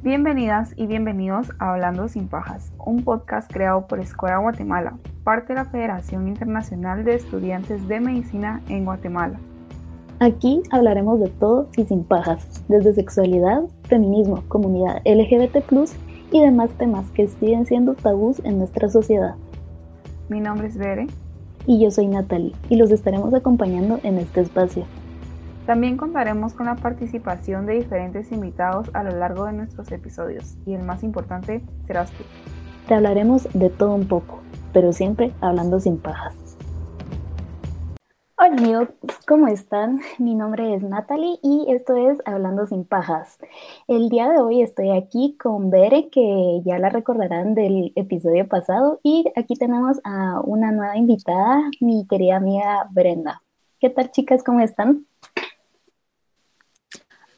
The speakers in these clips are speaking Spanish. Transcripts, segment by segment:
Bienvenidas y bienvenidos a Hablando sin Pajas, un podcast creado por Escuela Guatemala, parte de la Federación Internacional de Estudiantes de Medicina en Guatemala. Aquí hablaremos de todo y sin pajas, desde sexualidad, feminismo, comunidad LGBT y demás temas que siguen siendo tabús en nuestra sociedad. Mi nombre es Bere. Y yo soy Natalie, y los estaremos acompañando en este espacio. También contaremos con la participación de diferentes invitados a lo largo de nuestros episodios, y el más importante serás tú. Te hablaremos de todo un poco, pero siempre hablando sin pajas. Hola amigos, ¿cómo están? Mi nombre es Natalie y esto es Hablando sin pajas. El día de hoy estoy aquí con Bere, que ya la recordarán del episodio pasado, y aquí tenemos a una nueva invitada, mi querida amiga Brenda. ¿Qué tal chicas? ¿Cómo están?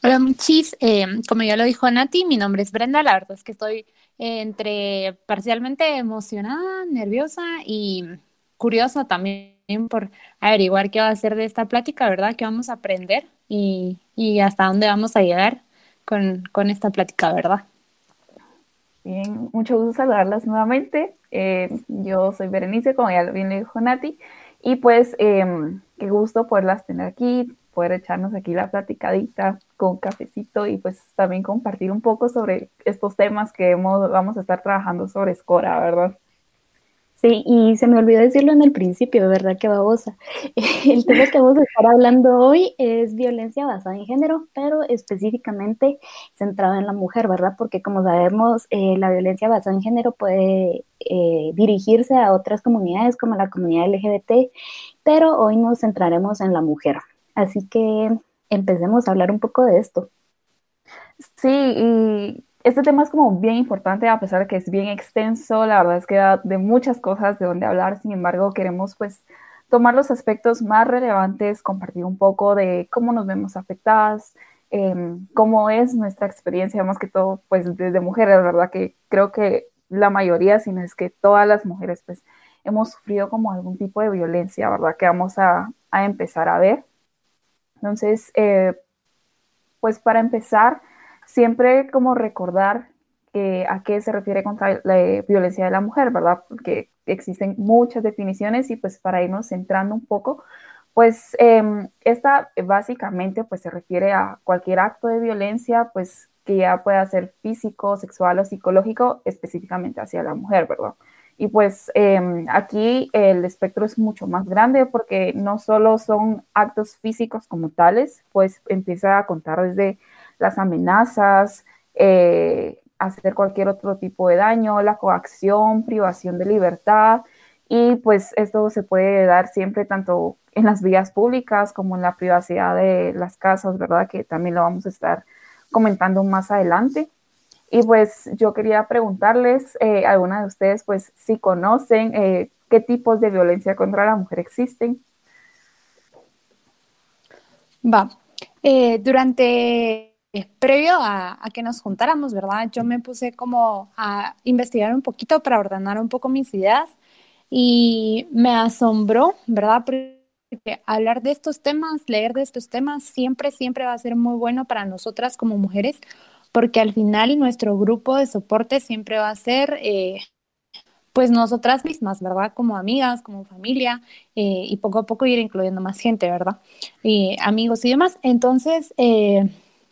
Hola, Muchis. Eh, como ya lo dijo Nati, mi nombre es Brenda. La verdad es que estoy entre parcialmente emocionada, nerviosa y curiosa también por averiguar qué va a ser de esta plática, ¿verdad? ¿Qué vamos a aprender y, hasta dónde vamos a llegar con, esta plática, ¿verdad? Bien, mucho gusto saludarlas nuevamente. Eh, yo soy Berenice, como ya bien le dijo Nati, y pues em, qué gusto poderlas tener aquí, poder echarnos aquí la platicadita con cafecito y pues también compartir un poco sobre estos temas que hemos, vamos a estar trabajando sobre Scora, ¿verdad? Sí, y se me olvidó decirlo en el principio, ¿verdad? Que babosa. El tema que vamos a estar hablando hoy es violencia basada en género, pero específicamente centrado en la mujer, ¿verdad? Porque como sabemos, eh, la violencia basada en género puede eh, dirigirse a otras comunidades como la comunidad LGBT, pero hoy nos centraremos en la mujer. Así que empecemos a hablar un poco de esto. Sí, y este tema es como bien importante, a pesar de que es bien extenso, la verdad es que da de muchas cosas de donde hablar, sin embargo, queremos pues tomar los aspectos más relevantes, compartir un poco de cómo nos vemos afectadas, em, cómo es nuestra experiencia, más que todo, pues desde mujeres, ¿verdad? Que creo que la mayoría, si no es que todas las mujeres, pues hemos sufrido como algún tipo de violencia, ¿verdad? Que vamos a, a empezar a ver. Entonces, eh, pues para empezar, siempre como recordar a qué se refiere contra la violencia de la mujer, ¿verdad? Porque existen muchas definiciones y pues para irnos centrando un poco, pues em, esta básicamente pues se refiere a cualquier acto de violencia, pues que ya pueda ser físico, sexual o psicológico, específicamente hacia la mujer, ¿verdad? Y pues em, aquí el espectro es mucho más grande porque no solo son actos físicos como tales, pues empieza a contar desde las amenazas, eh, hacer cualquier otro tipo de daño, la coacción, privación de libertad. Y pues esto se puede dar siempre tanto en las vías públicas como en la privacidad de las casas, ¿verdad? Que también lo vamos a estar comentando más adelante. Y pues yo quería preguntarles eh, alguna de ustedes, pues si conocen eh, qué tipos de violencia contra la mujer existen. Va. Eh, durante, previo a, a, que nos juntáramos, ¿verdad? Yo me puse como a investigar un poquito para ordenar un poco mis ideas y me asombró, ¿verdad? Porque hablar de estos temas, leer de estos temas, siempre, siempre va a ser muy bueno para nosotras como mujeres, porque al final nuestro grupo de soporte siempre va a ser, eh, pues nosotras mismas, ¿verdad? Como amigas, como familia, eh, y poco a poco ir incluyendo más gente, ¿verdad? Y amigos y demás. Entonces, eh,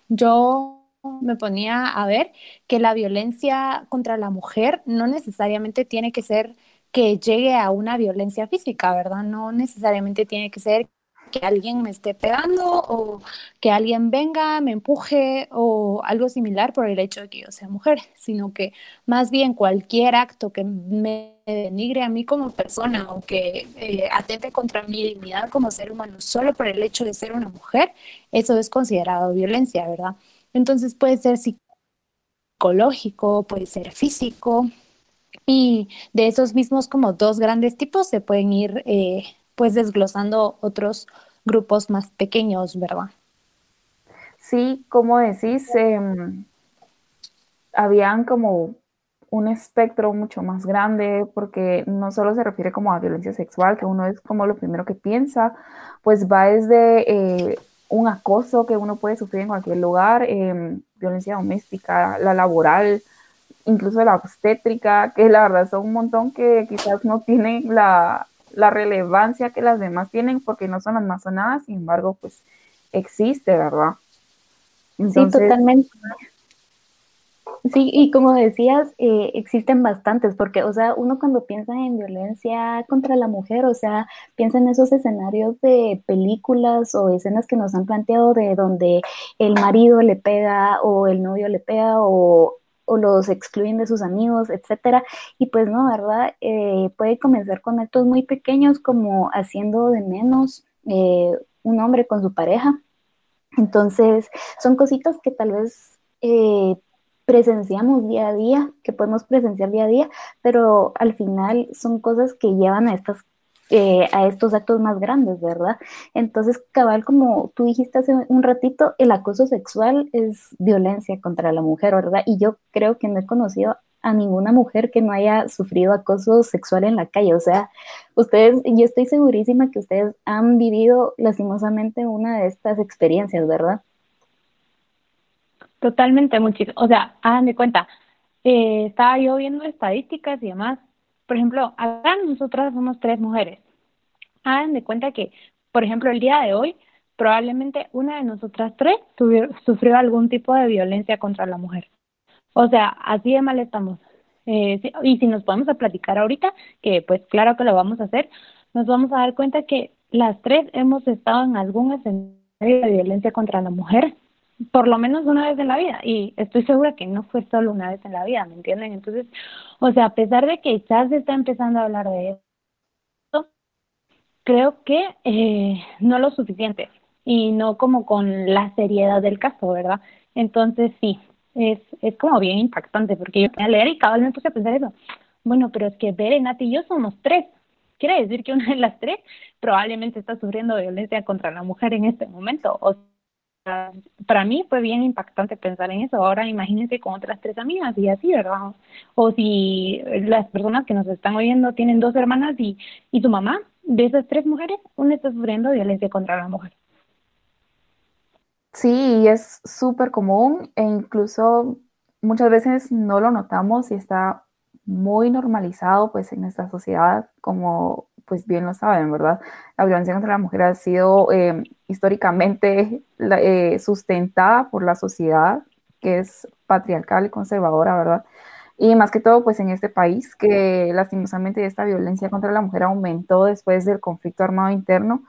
yo me ponía a ver que la violencia contra la mujer no necesariamente tiene que ser que llegue a una violencia física, ¿verdad? No necesariamente tiene que ser que alguien me esté pegando o que alguien venga, me empuje o algo similar por el hecho de que yo sea mujer, sino que más bien cualquier acto que me denigre a mí como persona o que eh, atente contra mi dignidad como ser humano solo por el hecho de ser una mujer, eso es considerado violencia, ¿verdad? Entonces puede ser psicológico, puede ser físico, y de esos mismos como dos grandes tipos se pueden ir eh, pues desglosando otros grupos más pequeños, ¿verdad? Sí, como decís, em, habían como un espectro mucho más grande porque no solo se refiere como a violencia sexual, que uno es como lo primero que piensa, pues va desde eh, un acoso que uno puede sufrir en cualquier lugar, em, violencia doméstica, la laboral, incluso la obstétrica, que la verdad son un montón que quizás no tienen la, la relevancia que las demás tienen porque no son las más sonadas, sin embargo, pues existe, ¿verdad? sí, totalmente. Sí, y como decías, eh, existen bastantes, porque, o sea, uno cuando piensa en violencia contra la mujer, o sea, piensa en esos escenarios de películas o escenas que nos han planteado de donde el marido le pega o el novio le pega o, o los excluyen de sus amigos, etcétera. Y pues no, ¿verdad? Eh, puede comenzar con actos muy pequeños como haciendo de menos eh, un hombre con su pareja. Entonces, son cositas que tal vez presenciamos día a día, que podemos presenciar día a día, pero al final son cosas que llevan a estas eh, a estos actos más grandes, ¿verdad? Entonces, cabal, como tú dijiste hace un ratito, el acoso sexual es violencia contra la mujer, ¿verdad? Y yo creo que no he conocido a ninguna mujer que no haya sufrido acoso sexual en la calle. O sea, ustedes, yo estoy segurísima que ustedes han vivido lastimosamente una de estas experiencias, ¿verdad? Totalmente, muchísimo. O sea, hagan de cuenta, eh, estaba yo viendo estadísticas y demás. Por ejemplo, acá nosotras somos tres mujeres. Hagan de cuenta que, por ejemplo, el día de hoy, probablemente una de nosotras tres sufrió algún tipo de violencia contra la mujer. O sea, así de mal estamos. Eh, y si nos podemos a platicar ahorita, que pues claro que lo vamos a hacer, nos vamos a dar cuenta que las tres hemos estado en algún escenario de violencia contra la mujer por lo menos una vez en la vida y estoy segura que no fue solo una vez en la vida, ¿me entienden? Entonces, o sea, a pesar de que ya se está empezando a hablar de esto, creo que eh, no lo suficiente y no como con la seriedad del caso, ¿verdad? Entonces, sí, es, es como bien impactante porque yo a leer y vez me puse a pensar eso. Bueno, pero es que Beren, Nati y yo somos tres. Quiere decir que una de las tres probablemente está sufriendo violencia contra la mujer en este momento. O para mí fue bien impactante pensar en eso. Ahora imagínense con otras tres amigas y así, ¿verdad? O si las personas que nos están oyendo tienen dos hermanas y, y su mamá, de esas tres mujeres, una está sufriendo violencia contra la mujer. Sí, es súper común e incluso muchas veces no lo notamos y está muy normalizado pues en nuestra sociedad como pues bien lo saben, ¿verdad? La violencia contra la mujer ha sido eh, históricamente eh, sustentada por la sociedad, que es patriarcal y conservadora, ¿verdad? Y más que todo, pues en este país, que lastimosamente esta violencia contra la mujer aumentó después del conflicto armado interno.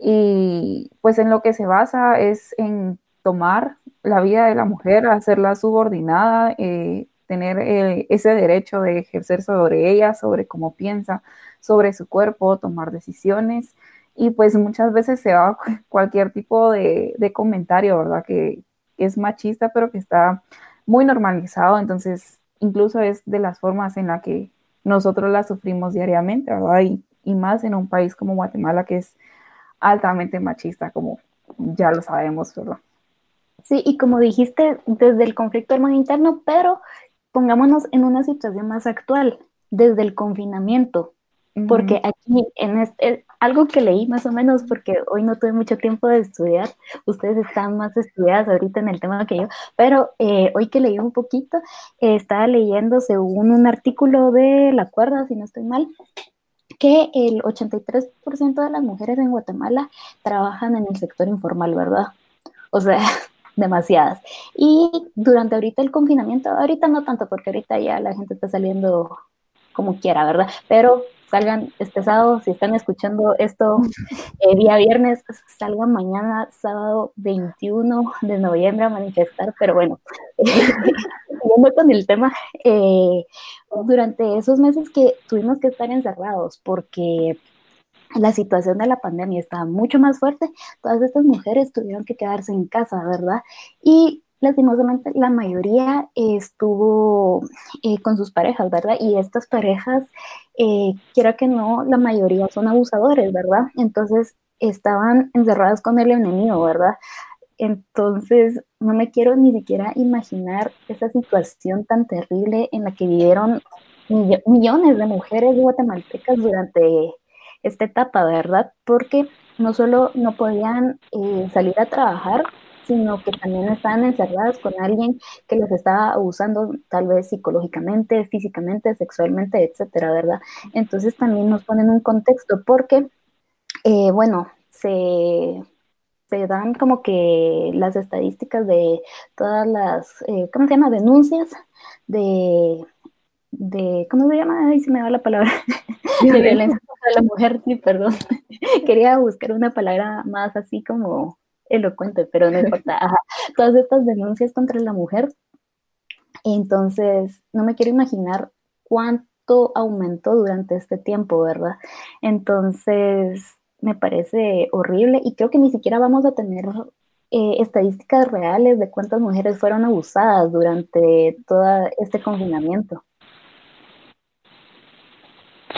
Y pues en lo que se basa es en tomar la vida de la mujer, hacerla subordinada, eh, tener ese derecho de ejercer sobre ella, sobre cómo piensa, sobre su cuerpo, tomar decisiones y pues muchas veces se va cualquier tipo de, comentario, ¿verdad? Que, es machista, pero que está muy normalizado, entonces incluso es de las formas en las que nosotros la sufrimos diariamente, ¿verdad? Y, y más en un país como Guatemala que es altamente machista, como ya lo sabemos, ¿verdad? Sí, y como dijiste, desde el conflicto armado interno, pero pongámonos en una situación más actual, desde el confinamiento, porque aquí, en este, algo que leí más o menos, porque hoy no tuve mucho tiempo de estudiar, ustedes están más estudiadas ahorita en el tema que yo, pero eh, hoy que leí un poquito, eh, estaba leyendo según un artículo de La Cuerda, si no estoy mal, que el 83% de las mujeres en Guatemala trabajan en el sector informal, ¿verdad? O sea, demasiadas. Y durante ahorita el confinamiento, ahorita no tanto, porque ahorita ya la gente está saliendo como quiera, ¿verdad? Pero salgan sábado, si están escuchando esto eh, día viernes, salgan mañana, sábado 21 de noviembre a manifestar, pero bueno, siguiendo con el tema, eh, durante esos meses que tuvimos que estar encerrados porque la situación de la pandemia estaba mucho más fuerte, todas estas mujeres tuvieron que quedarse en casa, ¿verdad? Y lastimosamente la mayoría estuvo eh, con sus parejas, ¿verdad? Y estas parejas, eh, quiera que no, la mayoría son abusadores, ¿verdad? Entonces estaban encerradas con el enemigo, ¿verdad? Entonces no me quiero ni siquiera imaginar esa situación tan terrible en la que vivieron millones de mujeres guatemaltecas durante esta etapa, ¿verdad? Porque no solo no podían eh, salir a trabajar, sino que también estaban encerradas con alguien que las estaba abusando tal vez psicológicamente, físicamente, sexualmente, etcétera, ¿verdad? Entonces también nos ponen un contexto porque, eh, bueno, se, se dan como que las estadísticas de todas las, eh, ¿cómo se llama? Denuncias de, de, ¿cómo se llama? Ahí se me va la palabra, de violencia contra la mujer, sí, perdón. Quería buscar una palabra más así como elocuente, pero no importa. Todas estas denuncias contra la mujer. Entonces, no me quiero imaginar cuánto aumentó durante este tiempo, ¿verdad? Entonces, me parece horrible y creo que ni siquiera vamos a tener eh, estadísticas reales de cuántas mujeres fueron abusadas durante todo este confinamiento.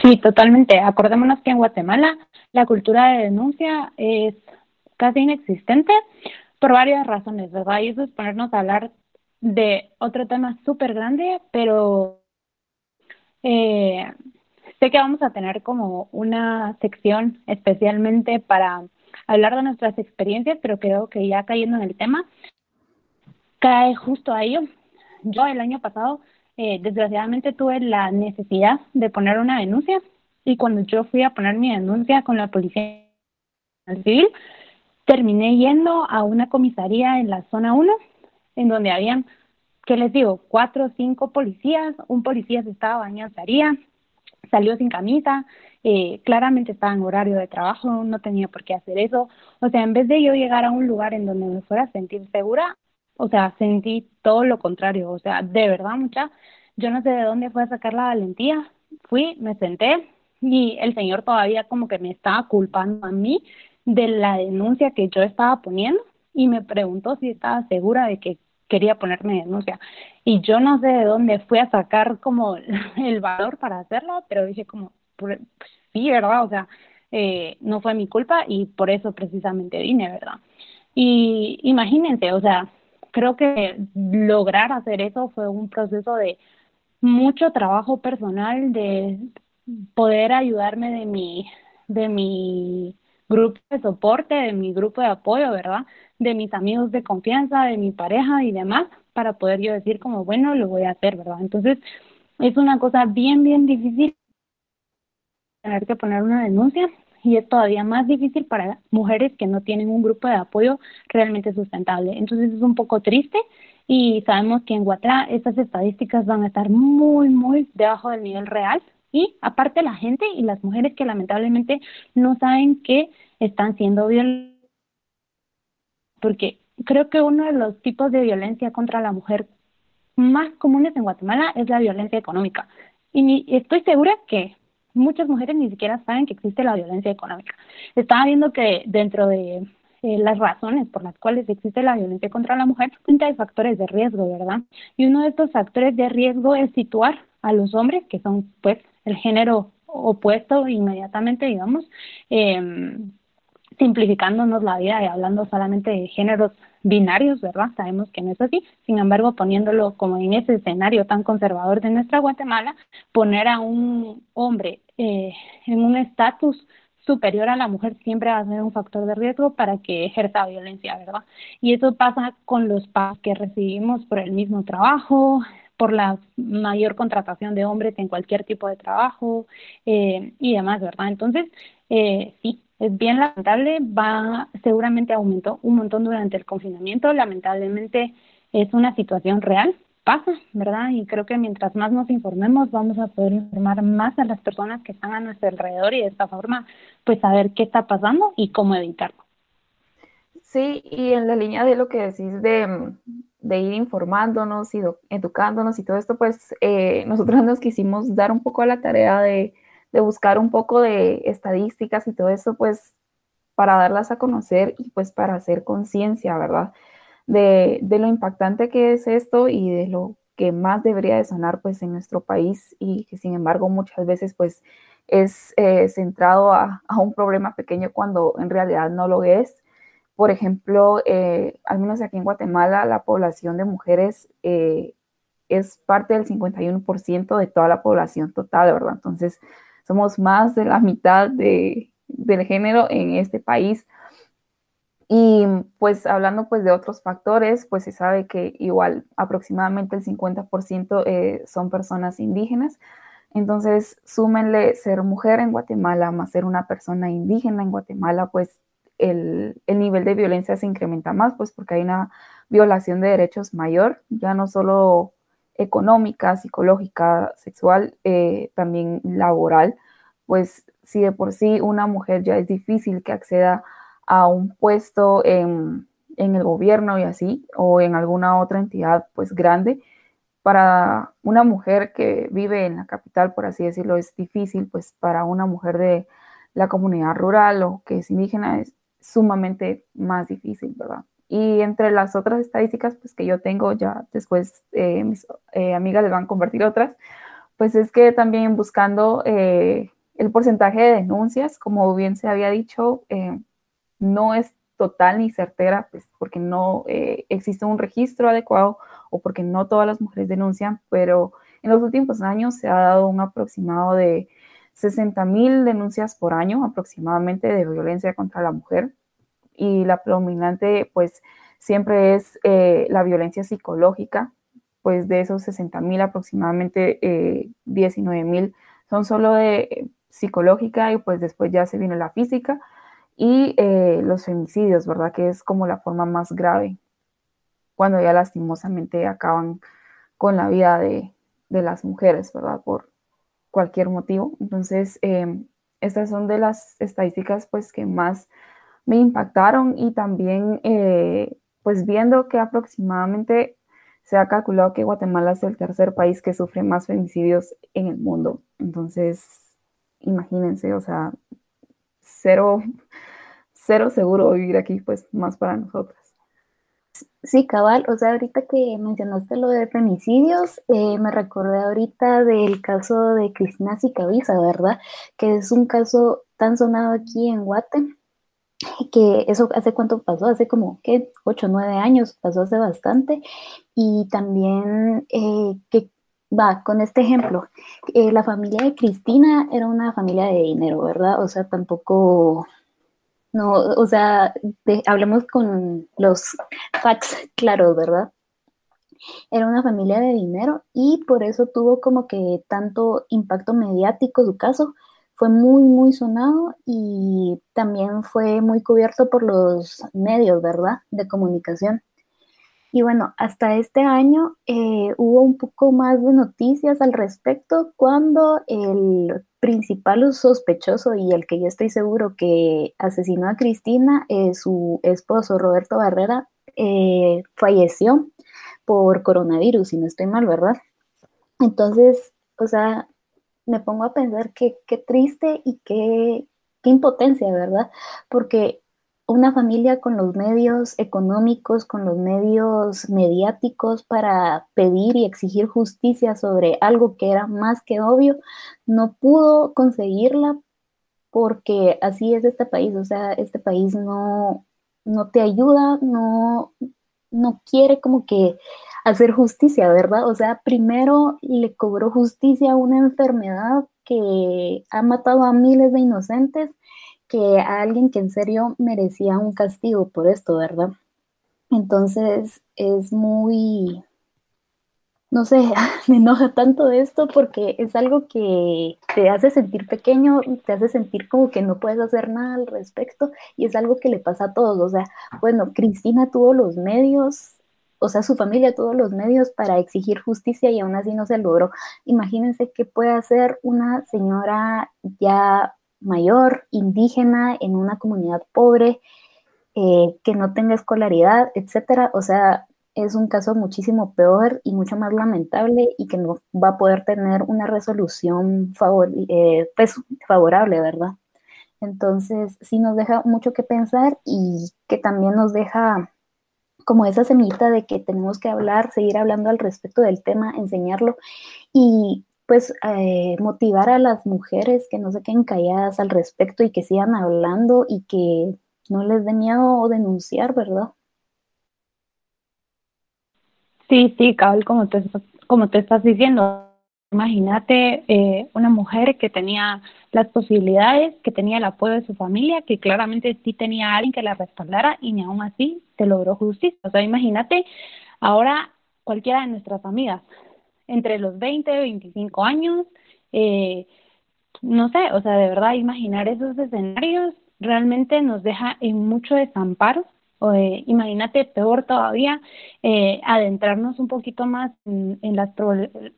Sí, totalmente. Acordémonos que en Guatemala la cultura de denuncia es casi inexistente por varias razones, ¿verdad? Y eso es ponernos a hablar de otro tema súper grande, pero eh, sé que vamos a tener como una sección especialmente para hablar de nuestras experiencias, pero creo que ya cayendo en el tema, cae justo a ello. Yo el año pasado, eh, desgraciadamente, tuve la necesidad de poner una denuncia y cuando yo fui a poner mi denuncia con la policía civil, terminé yendo a una comisaría en la zona 1, en donde habían, ¿qué les digo? Cuatro o cinco policías, un policía se estaba bañando, salió sin camisa, eh, claramente estaba en horario de trabajo, no tenía por qué hacer eso. O sea, en vez de yo llegar a un lugar en donde me fuera a sentir segura, o sea, sentí todo lo contrario. O sea, de verdad, mucha, yo no sé de dónde fue a sacar la valentía. Fui, me senté y el señor todavía como que me estaba culpando a mí de la denuncia que yo estaba poniendo y me preguntó si estaba segura de que quería ponerme denuncia. Y yo no sé de dónde fui a sacar como el valor para hacerlo, pero dije como, pues, sí, ¿verdad? O sea, eh, no fue mi culpa y por eso precisamente vine, ¿verdad? Y imagínense, o sea, creo que lograr hacer eso fue un proceso de mucho trabajo personal, de poder ayudarme de mi, de mi grupo de soporte, de mi grupo de apoyo, ¿verdad? De mis amigos de confianza, de mi pareja y demás, para poder yo decir como, bueno, lo voy a hacer, ¿verdad? Entonces, es una cosa bien, bien difícil tener que poner una denuncia y es todavía más difícil para mujeres que no tienen un grupo de apoyo realmente sustentable. Entonces, es un poco triste y sabemos que en Guatemala estas estadísticas van a estar muy, muy debajo del nivel real y aparte la gente y las mujeres que lamentablemente no saben que están siendo violentadas. Porque creo que uno de los tipos de violencia contra la mujer más comunes en Guatemala es la violencia económica. Y estoy segura que muchas mujeres ni siquiera saben que existe la violencia económica. Estaba viendo que dentro de eh, las razones por las cuales existe la violencia contra la mujer, hay factores de riesgo, ¿verdad? Y uno de estos factores de riesgo es situar a los hombres, que son pues el género opuesto inmediatamente, digamos, eh, simplificándonos la vida y hablando solamente de géneros binarios, ¿verdad? Sabemos que no es así. Sin embargo, poniéndolo como en ese escenario tan conservador de nuestra Guatemala, poner a un hombre eh, en un estatus superior a la mujer siempre va a ser un factor de riesgo para que ejerza violencia, ¿verdad? Y eso pasa con los pagos que recibimos por el mismo trabajo, por la mayor contratación de hombres en cualquier tipo de trabajo eh, y demás, ¿verdad? Entonces, eh, sí, es bien lamentable, va, seguramente aumentó un montón durante el confinamiento, lamentablemente es una situación real, pasa, ¿verdad? Y creo que mientras más nos informemos, vamos a poder informar más a las personas que están a nuestro alrededor y de esta forma, pues saber qué está pasando y cómo evitarlo. Sí, y en la línea de lo que decís de, de ir informándonos y educándonos y todo esto, pues eh, nosotros nos quisimos dar un poco a la tarea de, de, buscar un poco de estadísticas y todo eso, pues para darlas a conocer y pues para hacer conciencia, ¿verdad? De, de, lo impactante que es esto y de lo que más debería de sonar pues en nuestro país y que sin embargo muchas veces pues es eh, centrado a, a un problema pequeño cuando en realidad no lo es por ejemplo, eh, al menos aquí en Guatemala, la población de mujeres eh, es parte del 51% de toda la población total, ¿verdad? Entonces, somos más de la mitad de, del género en este país. Y pues hablando pues de otros factores, pues se sabe que igual aproximadamente el 50% eh, son personas indígenas. Entonces, súmenle ser mujer en Guatemala más ser una persona indígena en Guatemala, pues el, el, nivel de violencia se incrementa más, pues porque hay una violación de derechos mayor, ya no solo económica, psicológica, sexual, eh, también laboral, pues si de por sí una mujer ya es difícil que acceda a un puesto en, en, el gobierno y así, o en alguna otra entidad pues grande, para una mujer que vive en la capital, por así decirlo, es difícil, pues para una mujer de la comunidad rural o que es indígena es sumamente más difícil, ¿verdad? Y entre las otras estadísticas pues, que yo tengo, ya después eh, mis eh, amigas les van a convertir otras, pues es que también buscando eh, el porcentaje de denuncias, como bien se había dicho, eh, no es total ni certera, pues porque no existe un registro adecuado o porque no todas las mujeres denuncian, pero en los últimos años se ha dado un aproximado de 60 mil denuncias por año aproximadamente de violencia contra la mujer y la predominante pues siempre es eh, la violencia psicológica, pues de esos 60 mil aproximadamente 19 eh, mil son solo de psicológica y pues después ya se viene la física y eh, los femicidios, ¿verdad? Que es como la forma más grave cuando ya lastimosamente acaban con la vida de, de las mujeres, ¿verdad? Por cualquier motivo. Entonces, eh, estas son de las estadísticas pues que más me impactaron y también eh, pues viendo que aproximadamente se ha calculado que Guatemala es el tercer país que sufre más femicidios en el mundo. Entonces, imagínense, o sea, cero, cero seguro vivir aquí, pues más para nosotras. Sí, cabal, o sea, ahorita que mencionaste lo de femicidios, eh, me recordé ahorita del caso de Cristina Sicabiza, ¿verdad? Que es un caso tan sonado aquí en Guate, que eso hace cuánto pasó, hace como, ¿qué? 8 o 9 años, pasó hace bastante, y también eh, que va, con este ejemplo, eh, la familia de Cristina era una familia de dinero, ¿verdad? O sea, tampoco, no, o sea, hablemos con los facts claros, ¿verdad? Era una familia de dinero y por eso tuvo como que tanto impacto mediático su caso. Fue muy, muy sonado y también fue muy cubierto por los medios, ¿verdad? De comunicación. Y bueno, hasta este año eh, hubo un poco más de noticias al respecto cuando el principal sospechoso y el que yo estoy seguro que asesinó a Cristina, su esposo Roberto Barrera, eh, falleció por coronavirus, si no estoy mal, ¿verdad? Entonces, o sea, me pongo a pensar que qué triste y qué, qué impotencia, ¿verdad? Porque una familia con los medios económicos, con los medios mediáticos para pedir y exigir justicia sobre algo que era más que obvio, no pudo conseguirla porque así es este país, o sea, este país no, no te ayuda, no, no quiere como que hacer justicia, ¿verdad? O sea, primero le cobró justicia a una enfermedad que ha matado a miles de inocentes que a alguien que en serio merecía un castigo por esto, ¿verdad? Entonces es muy, no sé, me enoja tanto esto porque es algo que te hace sentir pequeño, te hace sentir como que no puedes hacer nada al respecto y es algo que le pasa a todos. O sea, bueno, Cristina tuvo los medios, o sea, su familia tuvo los medios para exigir justicia y aún así no se logró. Imagínense qué puede hacer una señora ya mayor, indígena, en una comunidad pobre, eh, que no tenga escolaridad, etcétera. O sea, es un caso muchísimo peor y mucho más lamentable y que no va a poder tener una resolución favor, eh, pues, favorable, ¿verdad? Entonces, sí nos deja mucho que pensar y que también nos deja como esa semillita de que tenemos que hablar, seguir hablando al respecto del tema, enseñarlo y pues eh, motivar a las mujeres que no se queden calladas al respecto y que sigan hablando y que no les dé miedo denunciar, ¿verdad? Sí, sí, cabal, como te, como te estás diciendo, Imagínate eh, una mujer que tenía las posibilidades, que tenía el apoyo de su familia, que claramente sí tenía a alguien que la respaldara y ni aún así se logró justicia. O sea, imagínate ahora cualquiera de nuestras amigas, entre los 20 y 25 años, eh, no sé, o sea, de verdad imaginar esos escenarios realmente nos deja en mucho desamparo. O, eh, imagínate, peor todavía, eh, adentrarnos un poquito más en, las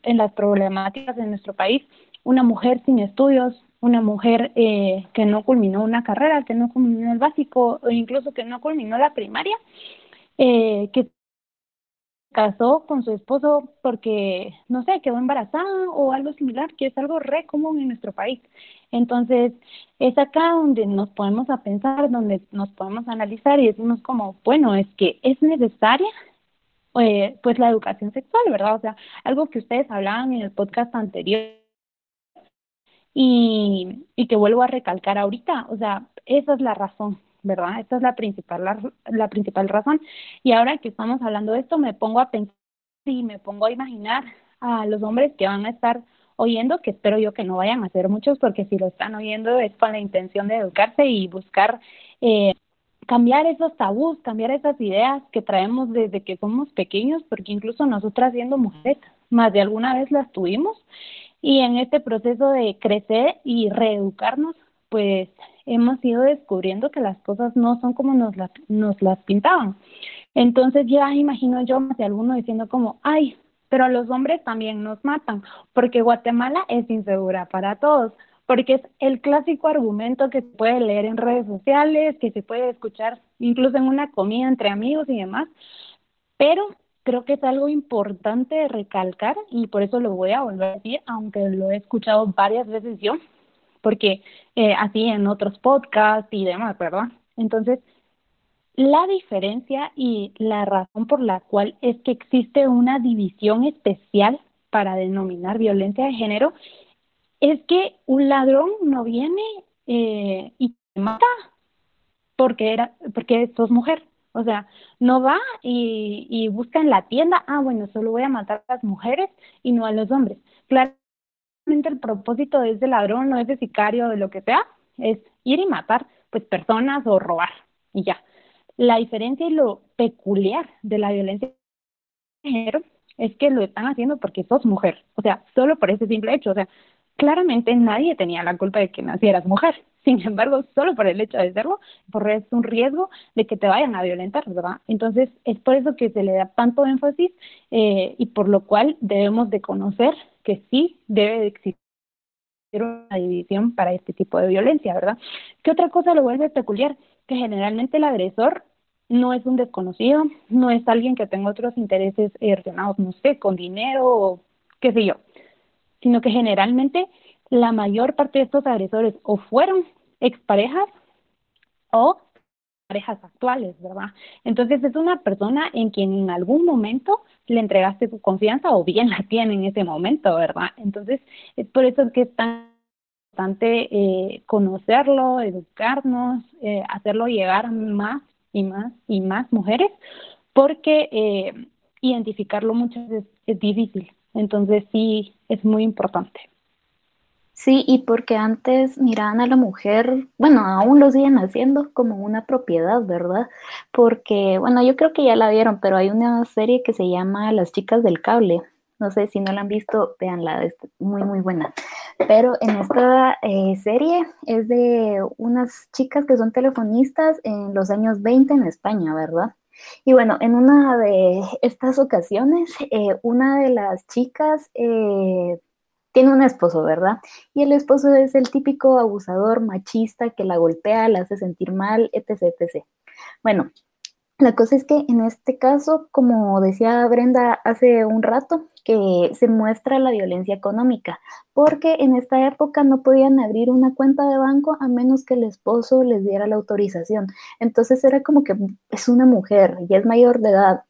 en las problemáticas de nuestro país. Una mujer sin estudios, una mujer eh, que no culminó una carrera, que no culminó el básico o incluso que no culminó la primaria, eh, que casó con su esposo porque, no sé, quedó embarazada o algo similar, que es algo re común en nuestro país. Entonces, es acá donde nos podemos a pensar, donde nos podemos analizar y decimos como, bueno, es que es necesaria eh, pues la educación sexual, ¿verdad? O sea, algo que ustedes hablaban en el podcast anterior y, y que vuelvo a recalcar ahorita, o sea, esa es la razón, ¿verdad? Esta es la principal, la, principal razón. Y ahora que estamos hablando de esto, me pongo a pensar y me pongo a imaginar a los hombres que van a estar oyendo, que espero yo que no vayan a ser muchos, porque si lo están oyendo es con la intención de educarse y buscar eh, cambiar esos tabús, cambiar esas ideas que traemos desde que somos pequeños, porque incluso nosotras siendo mujeres, más de alguna vez las tuvimos, y en este proceso de crecer y reeducarnos, pues hemos ido descubriendo que las cosas no son como nos las, nos las pintaban. Entonces ya imagino yo más de alguno diciendo como, ay, pero los hombres también nos matan, porque Guatemala es insegura para todos, porque es el clásico argumento que se puede leer en redes sociales, que se puede escuchar incluso en una comida entre amigos y demás, pero creo que es algo importante recalcar y por eso lo voy a volver a decir, aunque lo he escuchado varias veces yo, porque eh, así en otros podcasts y demás, ¿verdad? Entonces, la diferencia y la razón por la cual es que existe una división especial para denominar violencia de género es que un ladrón no viene eh, y te mata porque era porque sos mujer o sea no va y, y busca en la tienda ah bueno solo voy a matar a las mujeres y no a los hombres claro el propósito de ese ladrón o de ese sicario o de lo que sea es ir y matar pues personas o robar y ya. La diferencia y lo peculiar de la violencia de género es que lo están haciendo porque sos mujer, o sea, solo por ese simple hecho, o sea, claramente nadie tenía la culpa de que nacieras mujer, sin embargo, solo por el hecho de serlo, es un riesgo de que te vayan a violentar, ¿verdad? Entonces, es por eso que se le da tanto énfasis eh, y por lo cual debemos de conocer que sí debe de existir una división para este tipo de violencia, ¿verdad? ¿Qué otra cosa lo vuelve peculiar? Que generalmente el agresor no es un desconocido, no es alguien que tenga otros intereses relacionados, no sé, con dinero o qué sé yo, sino que generalmente la mayor parte de estos agresores o fueron exparejas o parejas actuales, ¿verdad? Entonces es una persona en quien en algún momento le entregaste tu confianza o bien la tiene en ese momento, ¿verdad? Entonces es por eso que es tan importante eh, conocerlo, educarnos, eh, hacerlo llegar más y más y más mujeres, porque eh, identificarlo muchas veces es difícil. Entonces sí es muy importante. Sí, y porque antes miraban a la mujer, bueno, aún lo siguen haciendo como una propiedad, ¿verdad? Porque, bueno, yo creo que ya la vieron, pero hay una serie que se llama Las chicas del cable. No sé si no la han visto, véanla, es muy, muy buena. Pero en esta eh, serie es de unas chicas que son telefonistas en los años 20 en España, ¿verdad? Y bueno, en una de estas ocasiones, eh, una de las chicas eh, tiene un esposo, ¿verdad? Y el esposo es el típico abusador machista que la golpea, la hace sentir mal, etc, etc. Bueno, la cosa es que en este caso, como decía Brenda hace un rato, que se muestra la violencia económica, porque en esta época no podían abrir una cuenta de banco a menos que el esposo les diera la autorización. Entonces era como que es una mujer y es mayor de edad.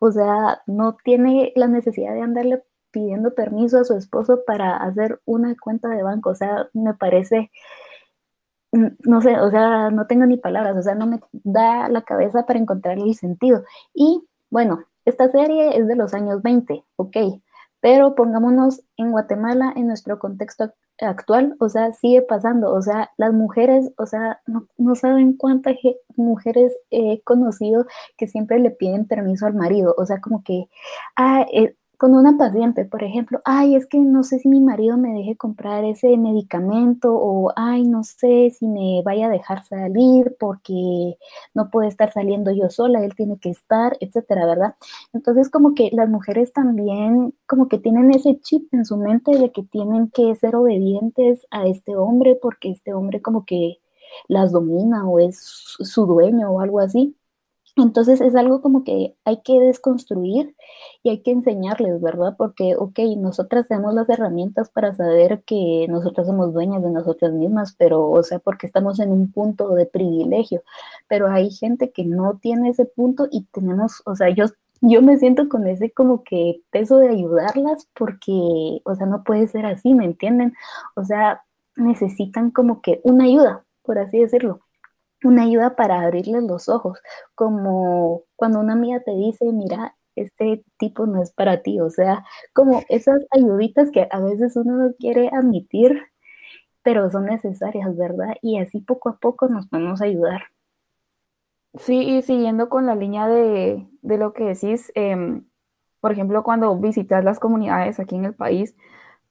O sea, no tiene la necesidad de andarle pidiendo permiso a su esposo para hacer una cuenta de banco. O sea, me parece, no sé, o sea, no tengo ni palabras, o sea, no me da la cabeza para encontrar el sentido. Y bueno, esta serie es de los años 20, ok, Pero pongámonos en Guatemala, en nuestro contexto actual, o sea, sigue pasando, o sea, las mujeres, o sea, no, no saben cuántas mujeres he conocido que siempre le piden permiso al marido, o sea, como que, ah, eh, con una paciente, por ejemplo, ay, es que no sé si mi marido me deje comprar ese medicamento o, ay, no sé si me vaya a dejar salir porque no puede estar saliendo yo sola, él tiene que estar, etcétera, ¿verdad? Entonces, como que las mujeres también, como que tienen ese chip en su mente de que tienen que ser obedientes a este hombre porque este hombre como que las domina o es su dueño o algo así. Entonces es algo como que hay que desconstruir y hay que enseñarles, ¿verdad? Porque, ok, nosotras tenemos las herramientas para saber que nosotras somos dueñas de nosotras mismas, pero, o sea, porque estamos en un punto de privilegio, pero hay gente que no tiene ese punto y tenemos, o sea, yo, yo me siento con ese como que peso de ayudarlas porque, o sea, no puede ser así, ¿me entienden? O sea, necesitan como que una ayuda, por así decirlo una ayuda para abrirles los ojos, como cuando una amiga te dice, mira, este tipo no es para ti, o sea, como esas ayuditas que a veces uno no quiere admitir, pero son necesarias, ¿verdad? Y así poco a poco nos podemos ayudar. Sí, y siguiendo con la línea de, lo que decís, em, por ejemplo, cuando visitas las comunidades aquí en el país,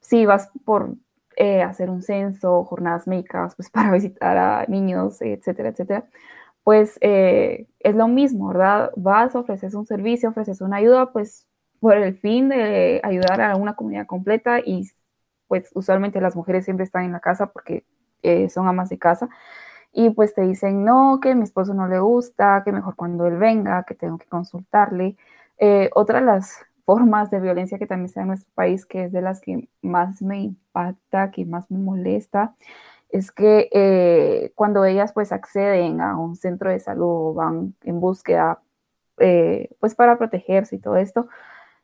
si vas por eh, hacer un censo, jornadas médicas, pues para visitar a niños, etcétera, etcétera, pues eh, es lo mismo, ¿verdad? Vas, ofreces un servicio, ofreces una ayuda, pues por el fin de ayudar a una comunidad completa y pues usualmente las mujeres siempre están en la casa porque eh, son amas de casa y pues te dicen, no, que mi esposo no le gusta, que mejor cuando él venga, que tengo que consultarle. otra de las formas de violencia que también se en nuestro país, que es de las que más me impacta, que más me molesta, es que eh, cuando ellas pues acceden a un centro de salud, van en búsqueda eh, pues para protegerse y todo esto,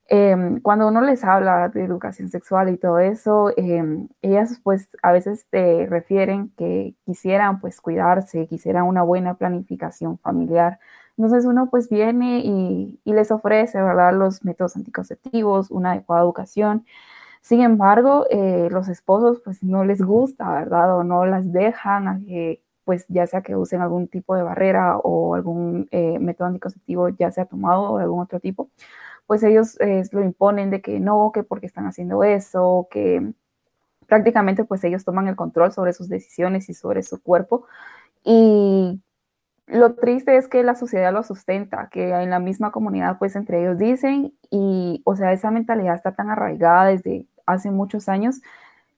em, cuando uno les habla de educación sexual y todo eso, em, ellas pues a veces te refieren que quisieran pues cuidarse, quisieran una buena planificación familiar, entonces uno pues viene y, les ofrece, ¿verdad? Los métodos anticonceptivos, una adecuada educación. Sin embargo, eh, los esposos pues no les gusta, ¿verdad? O no las dejan a que pues ya sea que usen algún tipo de barrera o algún eh, método anticonceptivo ya sea tomado o algún otro tipo, pues ellos eh, lo imponen de que no, que porque están haciendo eso, que prácticamente pues ellos toman el control sobre sus decisiones y sobre su cuerpo y lo triste es que la sociedad lo sustenta, que en la misma comunidad, pues entre ellos dicen, y o sea, esa mentalidad está tan arraigada desde hace muchos años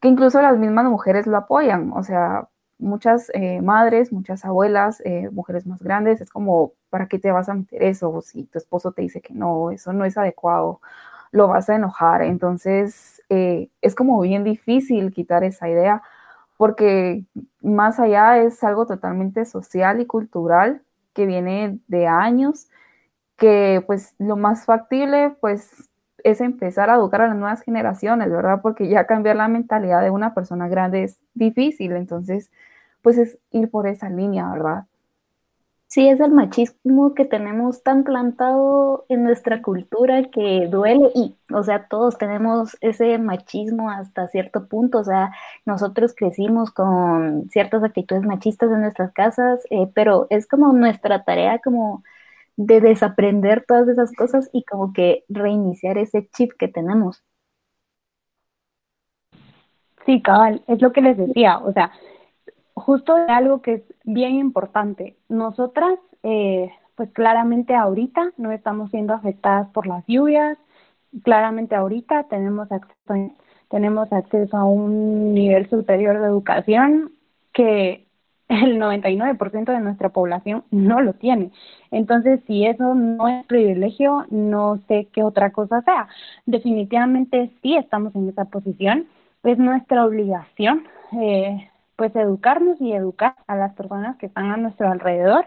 que incluso las mismas mujeres lo apoyan, o sea, muchas eh, madres, muchas abuelas, eh, mujeres más grandes, es como, ¿para qué te vas a meter eso? Si tu esposo te dice que no, eso no es adecuado, lo vas a enojar. Entonces, eh, es como bien difícil quitar esa idea porque más allá es algo totalmente social y cultural que viene de años, que pues lo más factible pues es empezar a educar a las nuevas generaciones, ¿verdad? Porque ya cambiar la mentalidad de una persona grande es difícil, entonces pues es ir por esa línea, ¿verdad? Sí, es el machismo que tenemos tan plantado en nuestra cultura que duele y, o sea, todos tenemos ese machismo hasta cierto punto, o sea, nosotros crecimos con ciertas actitudes machistas en nuestras casas, eh, pero es como nuestra tarea como de desaprender todas esas cosas y como que reiniciar ese chip que tenemos. Sí, cabal, es lo que les decía, o sea, justo algo que es bien importante. Nosotras, eh, pues claramente ahorita no estamos siendo afectadas por las lluvias, claramente ahorita tenemos acceso, tenemos acceso a un nivel superior de educación que el 99% de nuestra población no lo tiene. Entonces, si eso no es privilegio, no sé qué otra cosa sea. Definitivamente sí estamos en esa posición. Es nuestra obligación eh, pues educarnos y educar a las personas que están a nuestro alrededor,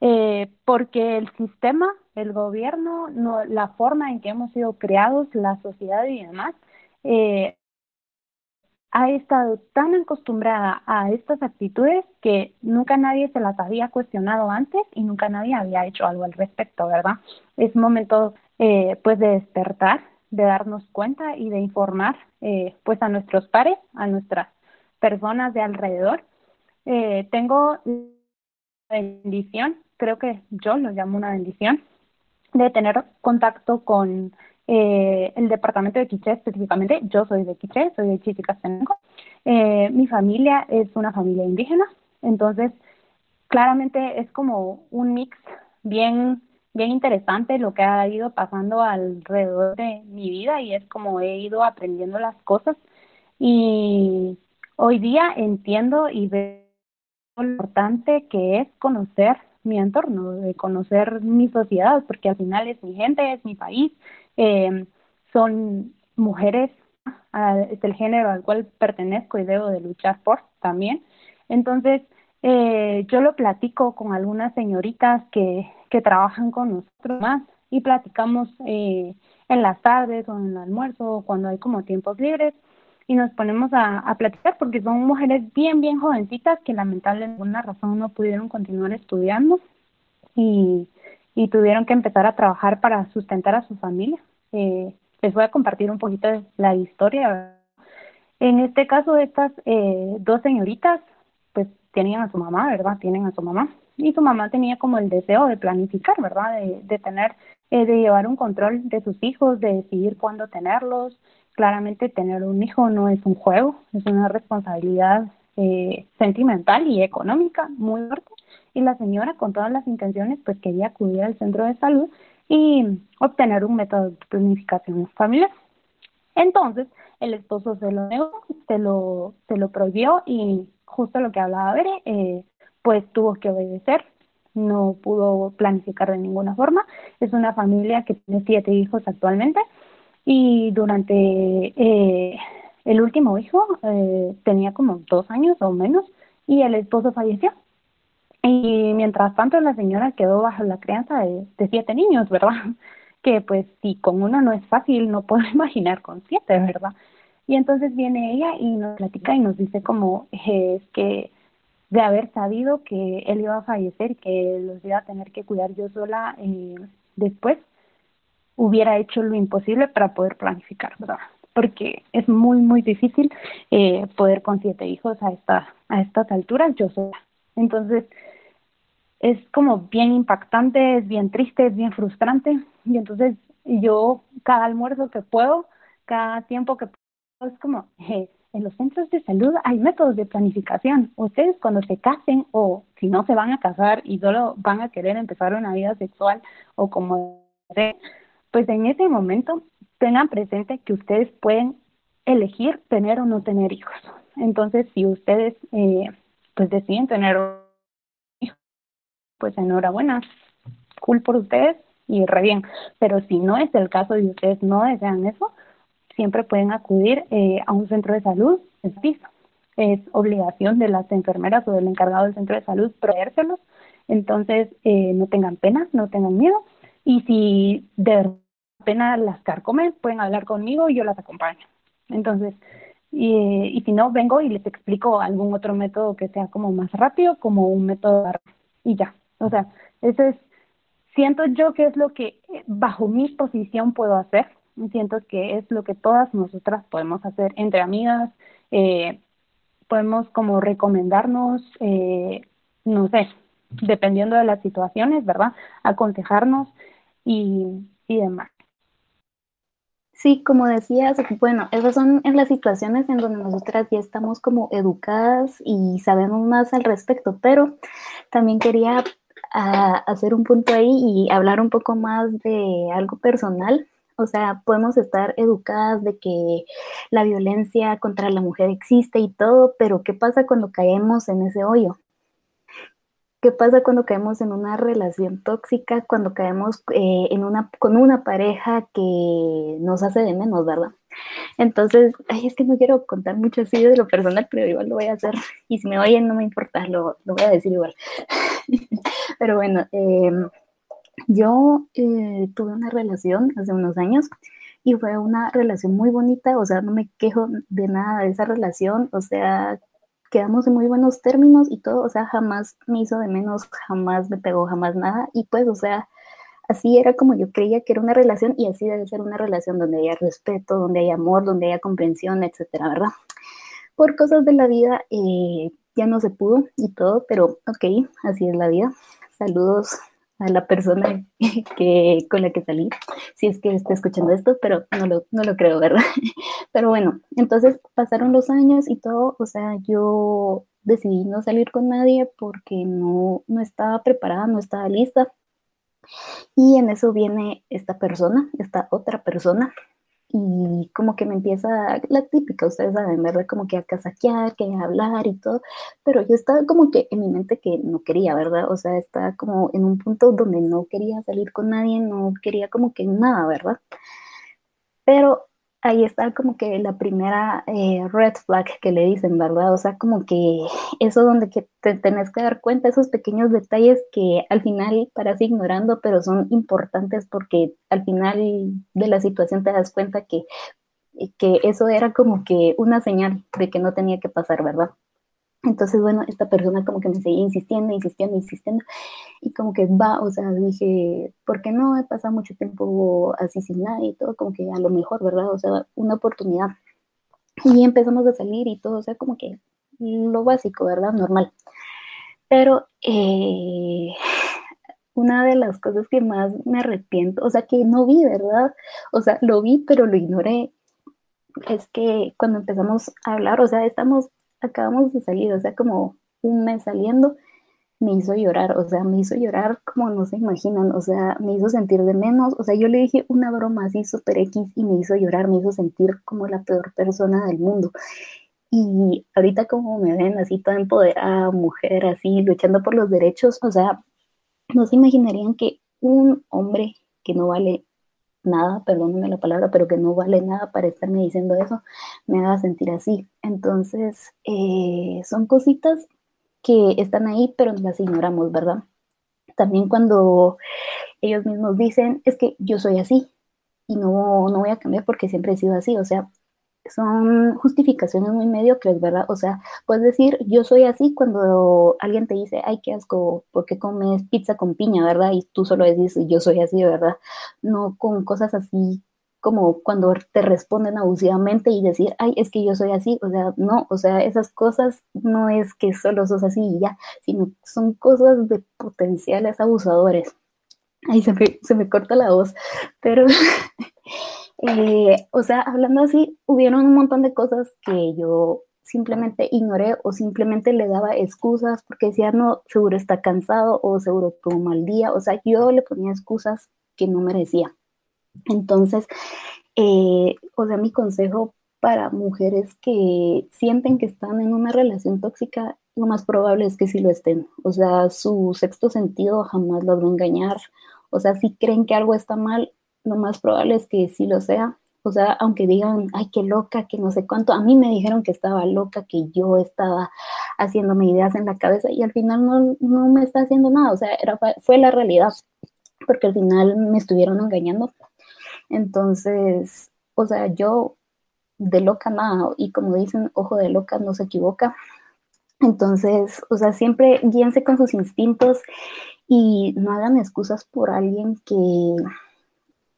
eh, porque el sistema, el gobierno, no, la forma en que hemos sido creados, la sociedad y demás, eh, ha estado tan acostumbrada a estas actitudes que nunca nadie se las había cuestionado antes y nunca nadie había hecho algo al respecto, ¿verdad? Es momento eh, pues de despertar de darnos cuenta y de informar eh, pues a nuestros pares, a nuestras personas de alrededor. Eh, tengo bendición, creo que yo lo llamo una bendición, de tener contacto con eh, el departamento de Quiché específicamente. Yo soy de Quiché, soy de Chichicastenango. Eh, mi familia es una familia indígena, entonces claramente es como un mix bien bien interesante lo que ha ido pasando alrededor de mi vida y es como he ido aprendiendo las cosas y hoy día entiendo y veo lo importante que es conocer mi entorno, de conocer mi sociedad, porque al final es mi gente, es mi país, eh, son mujeres, es el género al cual pertenezco y debo de luchar por también. Entonces, eh, yo lo platico con algunas señoritas que, que trabajan con nosotros más y platicamos eh, en las tardes o en el almuerzo o cuando hay como tiempos libres y nos ponemos a, a, platicar porque son mujeres bien, bien jovencitas que lamentablemente por alguna razón no pudieron continuar estudiando y, y tuvieron que empezar a trabajar para sustentar a su familia. Eh, les voy a compartir un poquito de la historia. En este caso, estas eh, dos señoritas tenían a su mamá, ¿verdad? Tienen a su mamá. Y su mamá tenía como el deseo de planificar, ¿verdad? De, de tener, eh, de llevar un control de sus hijos, de decidir cuándo tenerlos. Claramente tener un hijo no es un juego, es una responsabilidad eh, sentimental y económica muy fuerte. Y la señora, con todas las intenciones, pues quería acudir al centro de salud y obtener un método de planificación familiar. Entonces, el esposo se lo negó, se lo, se lo prohibió y justo lo que hablaba Bere, eh, pues tuvo que obedecer, no pudo planificar de ninguna forma. Es una familia que tiene siete hijos actualmente y durante eh, el último hijo eh, tenía como dos años o menos y el esposo falleció. Y mientras tanto la señora quedó bajo la crianza de, siete niños, ¿verdad? Que pues si con uno no es fácil, no puedo imaginar con siete, ¿verdad? Y entonces viene ella y nos platica y nos dice como es que de haber sabido que él iba a fallecer, que los iba a tener que cuidar yo sola eh, después, hubiera hecho lo imposible para poder planificar, ¿verdad? Porque es muy, muy difícil eh, poder con siete hijos a, esta, a estas alturas yo sola. Entonces, es como bien impactante, es bien triste, es bien frustrante. Y entonces yo cada almuerzo que puedo, cada tiempo que es como, en los centros de salud hay métodos de planificación. Ustedes cuando se casen o si no se van a casar y solo van a querer empezar una vida sexual o como pues en ese momento tengan presente que ustedes pueden elegir tener o no tener hijos. Entonces, si ustedes eh, pues deciden tener hijos, pues enhorabuena, cool por ustedes y re bien. Pero si no es el caso y ustedes no desean eso, siempre pueden acudir eh, a un centro de salud, es. Es obligación de las enfermeras o del encargado del centro de salud proveérselos. Entonces, eh, no tengan pena, no tengan miedo. Y si de pena las carcomen, pueden hablar conmigo y yo las acompaño. Entonces, y, y, si no, vengo y les explico algún otro método que sea como más rápido, como un método y ya. O sea, eso es, siento yo que es lo que bajo mi posición puedo hacer siento que es lo que todas nosotras podemos hacer entre amigas, eh, podemos como recomendarnos, eh, no sé, dependiendo de las situaciones, ¿verdad? Aconsejarnos y, y demás. Sí, como decías, bueno, esas son en las situaciones en donde nosotras ya estamos como educadas y sabemos más al respecto, pero también quería ah, hacer un punto ahí y hablar un poco más de algo personal o sea, podemos estar educadas de que la violencia contra la mujer existe y todo, pero ¿qué pasa cuando caemos en ese hoyo? ¿Qué pasa cuando caemos en una relación tóxica, cuando caemos eh, en una, con una pareja que nos hace de menos, verdad? Entonces, ay, es que no quiero contar mucho así de lo personal, pero igual lo voy a hacer. Y si me oyen, no me importa, lo, lo voy a decir igual. pero bueno, eh, yo eh, tuve una relación hace unos años y fue una relación muy bonita, o sea, no me quejo de nada de esa relación, o sea, quedamos en muy buenos términos y todo, o sea, jamás me hizo de menos, jamás me pegó, jamás nada, y pues, o sea, así era como yo creía que era una relación y así debe ser una relación donde haya respeto, donde haya amor, donde haya comprensión, etcétera, ¿verdad? Por cosas de la vida eh, ya no se pudo y todo, pero ok, así es la vida. Saludos a la persona que, con la que salí, si es que está escuchando esto, pero no lo, no lo creo, ¿verdad? Pero bueno, entonces pasaron los años y todo, o sea, yo decidí no salir con nadie porque no, no estaba preparada, no estaba lista. Y en eso viene esta persona, esta otra persona, y como que me empieza la típica, ustedes saben, ¿verdad? Como que a casaquear, que hablar y todo, pero yo estaba como que en mi mente que no quería, ¿verdad? O sea, estaba como en un punto donde no quería salir con nadie, no quería como que nada, ¿verdad? Pero ahí está como que la primera eh, red flag que le dicen, ¿verdad? O sea, como que eso donde que te tenés que dar cuenta, esos pequeños detalles que al final paras ignorando, pero son importantes porque al final de la situación te das cuenta que, que eso era como que una señal de que no tenía que pasar, ¿verdad? Entonces, bueno, esta persona como que me seguía insistiendo, insistiendo, insistiendo, y como que va, o sea, dije, ¿por qué no? He pasado mucho tiempo así sin nada y todo, como que a lo mejor, ¿verdad? O sea, una oportunidad. Y empezamos a salir y todo, o sea, como que lo básico, ¿verdad? Normal. Pero eh, una de las cosas que más me arrepiento, o sea, que no vi, ¿verdad? O sea, lo vi, pero lo ignoré, es que cuando empezamos a hablar, o sea, estamos acabamos de salir, o sea, como un mes saliendo, me hizo llorar, o sea, me hizo llorar como no se imaginan, o sea, me hizo sentir de menos, o sea, yo le dije una broma así súper X y me hizo llorar, me hizo sentir como la peor persona del mundo. Y ahorita como me ven así toda empoderada, mujer así, luchando por los derechos, o sea, no se imaginarían que un hombre que no vale nada, perdónenme la palabra, pero que no vale nada para estarme diciendo eso, me haga sentir así. Entonces, eh, son cositas que están ahí, pero las ignoramos, ¿verdad? También cuando ellos mismos dicen, es que yo soy así y no, no voy a cambiar porque siempre he sido así, o sea, son justificaciones muy mediocres, ¿verdad? O sea, puedes decir, yo soy así cuando alguien te dice, ay, qué asco, ¿por qué comes pizza con piña, verdad? Y tú solo dices, yo soy así, ¿verdad? No con cosas así como cuando te responden abusivamente y decir, ay, es que yo soy así, o sea, no, o sea, esas cosas no es que solo sos así y ya, sino son cosas de potenciales abusadores. Ay, se me, se me corta la voz, pero Eh, o sea, hablando así, hubieron un montón de cosas que yo simplemente ignoré o simplemente le daba excusas porque decía, no, seguro está cansado o seguro tuvo un mal día. O sea, yo le ponía excusas que no merecía. Entonces, eh, o sea, mi consejo para mujeres que sienten que están en una relación tóxica, lo más probable es que sí lo estén. O sea, su sexto sentido jamás las va a engañar. O sea, si creen que algo está mal, lo más probable es que sí lo sea. O sea, aunque digan, ay, qué loca, que no sé cuánto, a mí me dijeron que estaba loca, que yo estaba haciéndome ideas en la cabeza y al final no, no me está haciendo nada. O sea, era, fue la realidad, porque al final me estuvieron engañando. Entonces, o sea, yo de loca nada, y como dicen, ojo de loca no se equivoca. Entonces, o sea, siempre guíense con sus instintos y no hagan excusas por alguien que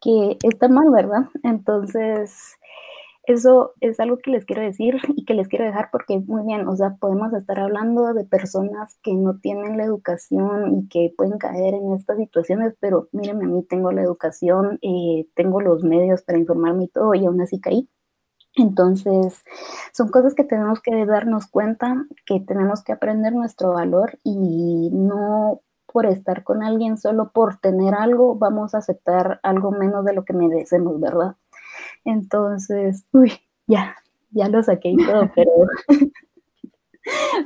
que está mal, ¿verdad? Entonces, eso es algo que les quiero decir y que les quiero dejar porque muy bien, o sea, podemos estar hablando de personas que no tienen la educación y que pueden caer en estas situaciones, pero mírenme, a mí tengo la educación, eh, tengo los medios para informarme y todo, y aún así caí. Entonces, son cosas que tenemos que darnos cuenta, que tenemos que aprender nuestro valor y no por estar con alguien, solo por tener algo, vamos a aceptar algo menos de lo que merecemos, ¿verdad? Entonces, uy, ya, ya lo saqué y todo, pero,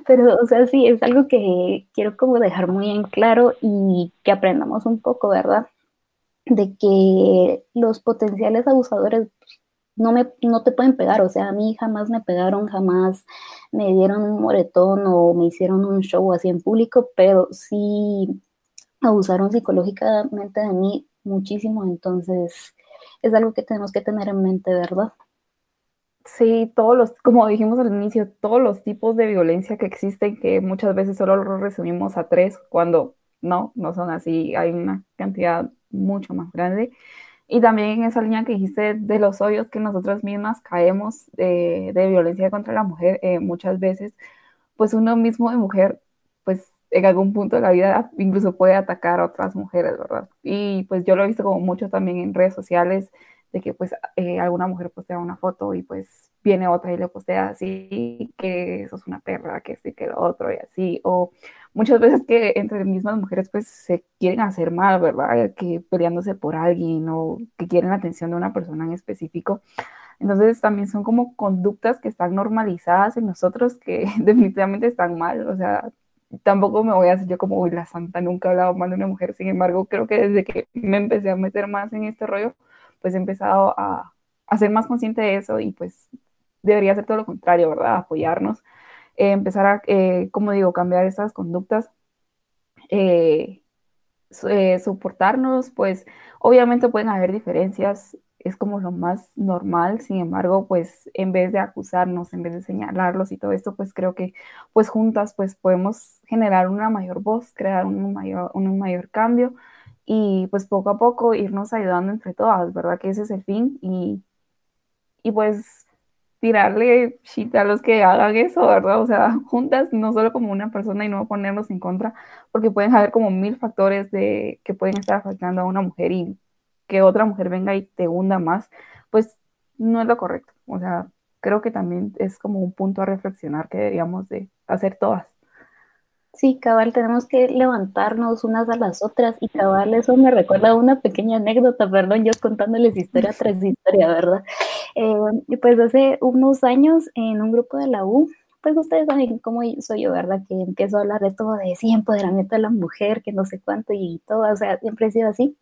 pero, o sea, sí, es algo que quiero como dejar muy en claro y que aprendamos un poco, ¿verdad? De que los potenciales abusadores no, me, no te pueden pegar, o sea, a mí jamás me pegaron, jamás me dieron un moretón o me hicieron un show así en público, pero sí abusaron psicológicamente de mí muchísimo, entonces es algo que tenemos que tener en mente, ¿verdad? Sí, todos los, como dijimos al inicio, todos los tipos de violencia que existen, que muchas veces solo los resumimos a tres, cuando no, no son así, hay una cantidad mucho más grande. Y también en esa línea que dijiste de los hoyos que nosotras mismas caemos de, de violencia contra la mujer, eh, muchas veces, pues uno mismo de mujer, pues en algún punto de la vida incluso puede atacar a otras mujeres, ¿verdad? Y pues yo lo he visto como mucho también en redes sociales, de que pues eh, alguna mujer postea una foto y pues viene otra y le postea así, que eso es una perra, que sí, que lo otro y así, o muchas veces que entre mismas mujeres pues se quieren hacer mal, ¿verdad? Que peleándose por alguien o que quieren la atención de una persona en específico. Entonces también son como conductas que están normalizadas en nosotros que definitivamente están mal, o sea, tampoco me voy a hacer yo como hoy la santa, nunca he hablado mal de una mujer, sin embargo, creo que desde que me empecé a meter más en este rollo, pues he empezado a, a ser más consciente de eso y pues debería ser todo lo contrario, ¿verdad? Apoyarnos, eh, empezar a, eh, como digo, cambiar estas conductas, eh, soportarnos, pues obviamente pueden haber diferencias, es como lo más normal, sin embargo, pues en vez de acusarnos, en vez de señalarlos y todo esto, pues creo que pues juntas pues podemos generar una mayor voz, crear un mayor, un mayor cambio y pues poco a poco irnos ayudando entre todas, ¿verdad? Que ese es el fin y, y pues tirarle shit a los que hagan eso, ¿verdad? O sea, juntas, no solo como una persona y no ponernos en contra, porque pueden haber como mil factores de que pueden estar afectando a una mujer y que otra mujer venga y te hunda más, pues no es lo correcto. O sea, creo que también es como un punto a reflexionar que deberíamos de hacer todas. Sí, cabal, tenemos que levantarnos unas a las otras y cabal, eso me recuerda una pequeña anécdota, perdón, yo contándoles historia tras historia, ¿verdad? Eh, pues hace unos años en un grupo de la U, pues ustedes saben cómo soy yo, ¿verdad? Que empiezo a hablar de todo, de sí, empoderamiento de la mujer, que no sé cuánto y todo, o sea, siempre he sido así.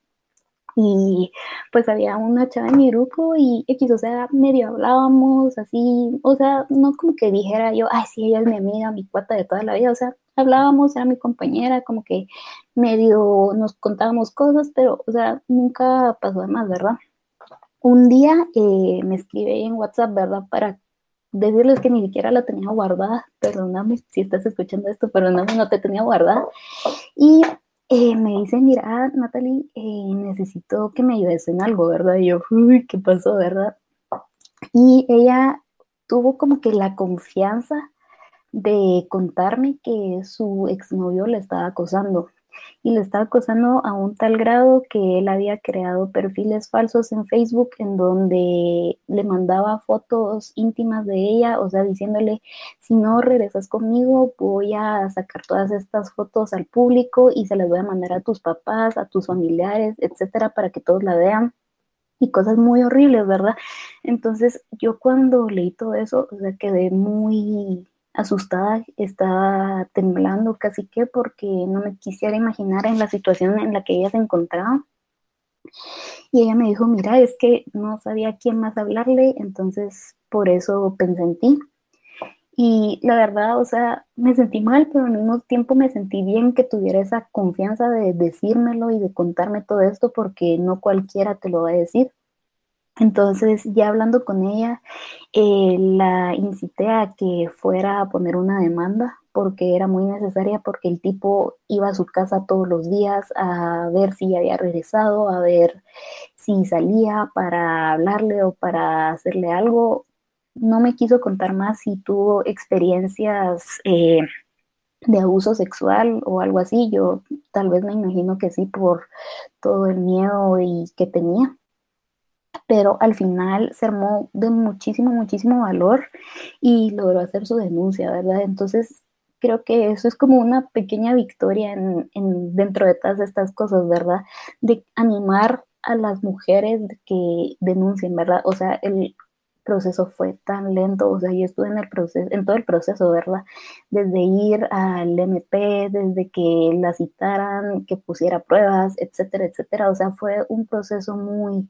Y pues había una chava en mi grupo y X, o sea, medio hablábamos así, o sea, no como que dijera yo, ay, sí, ella es mi amiga, mi cuata de toda la vida, o sea, hablábamos, era mi compañera, como que medio nos contábamos cosas, pero, o sea, nunca pasó de más, ¿verdad? Un día eh, me escribe en WhatsApp, ¿verdad? Para decirles que ni siquiera la tenía guardada, perdóname si estás escuchando esto, perdóname, no te tenía guardada. Y eh, me dice, mira, Natalie, eh, necesito que me ayudes en algo, ¿verdad? Y yo, uy, ¿qué pasó, verdad? Y ella tuvo como que la confianza de contarme que su exnovio le estaba acosando y le estaba acosando a un tal grado que él había creado perfiles falsos en Facebook en donde le mandaba fotos íntimas de ella, o sea, diciéndole, si no regresas conmigo, voy a sacar todas estas fotos al público y se las voy a mandar a tus papás, a tus familiares, etcétera, para que todos la vean. Y cosas muy horribles, ¿verdad? Entonces, yo cuando leí todo eso, o sea, quedé muy asustada, estaba temblando casi que porque no me quisiera imaginar en la situación en la que ella se encontraba. Y ella me dijo, mira, es que no sabía a quién más hablarle, entonces por eso pensé en ti. Y la verdad, o sea, me sentí mal, pero al mismo tiempo me sentí bien que tuviera esa confianza de decírmelo y de contarme todo esto, porque no cualquiera te lo va a decir. Entonces, ya hablando con ella, eh, la incité a que fuera a poner una demanda porque era muy necesaria, porque el tipo iba a su casa todos los días a ver si había regresado, a ver si salía para hablarle o para hacerle algo. No me quiso contar más si tuvo experiencias eh, de abuso sexual o algo así. Yo tal vez me imagino que sí por todo el miedo y que tenía pero al final se armó de muchísimo, muchísimo valor y logró hacer su denuncia, ¿verdad? Entonces, creo que eso es como una pequeña victoria en, dentro de todas estas cosas, ¿verdad? De animar a las mujeres que denuncien, ¿verdad? O sea, el proceso fue tan lento, o sea, yo estuve en el proceso, en todo el proceso, ¿verdad? Desde ir al MP, desde que la citaran, que pusiera pruebas, etcétera, etcétera, o sea, fue un proceso muy,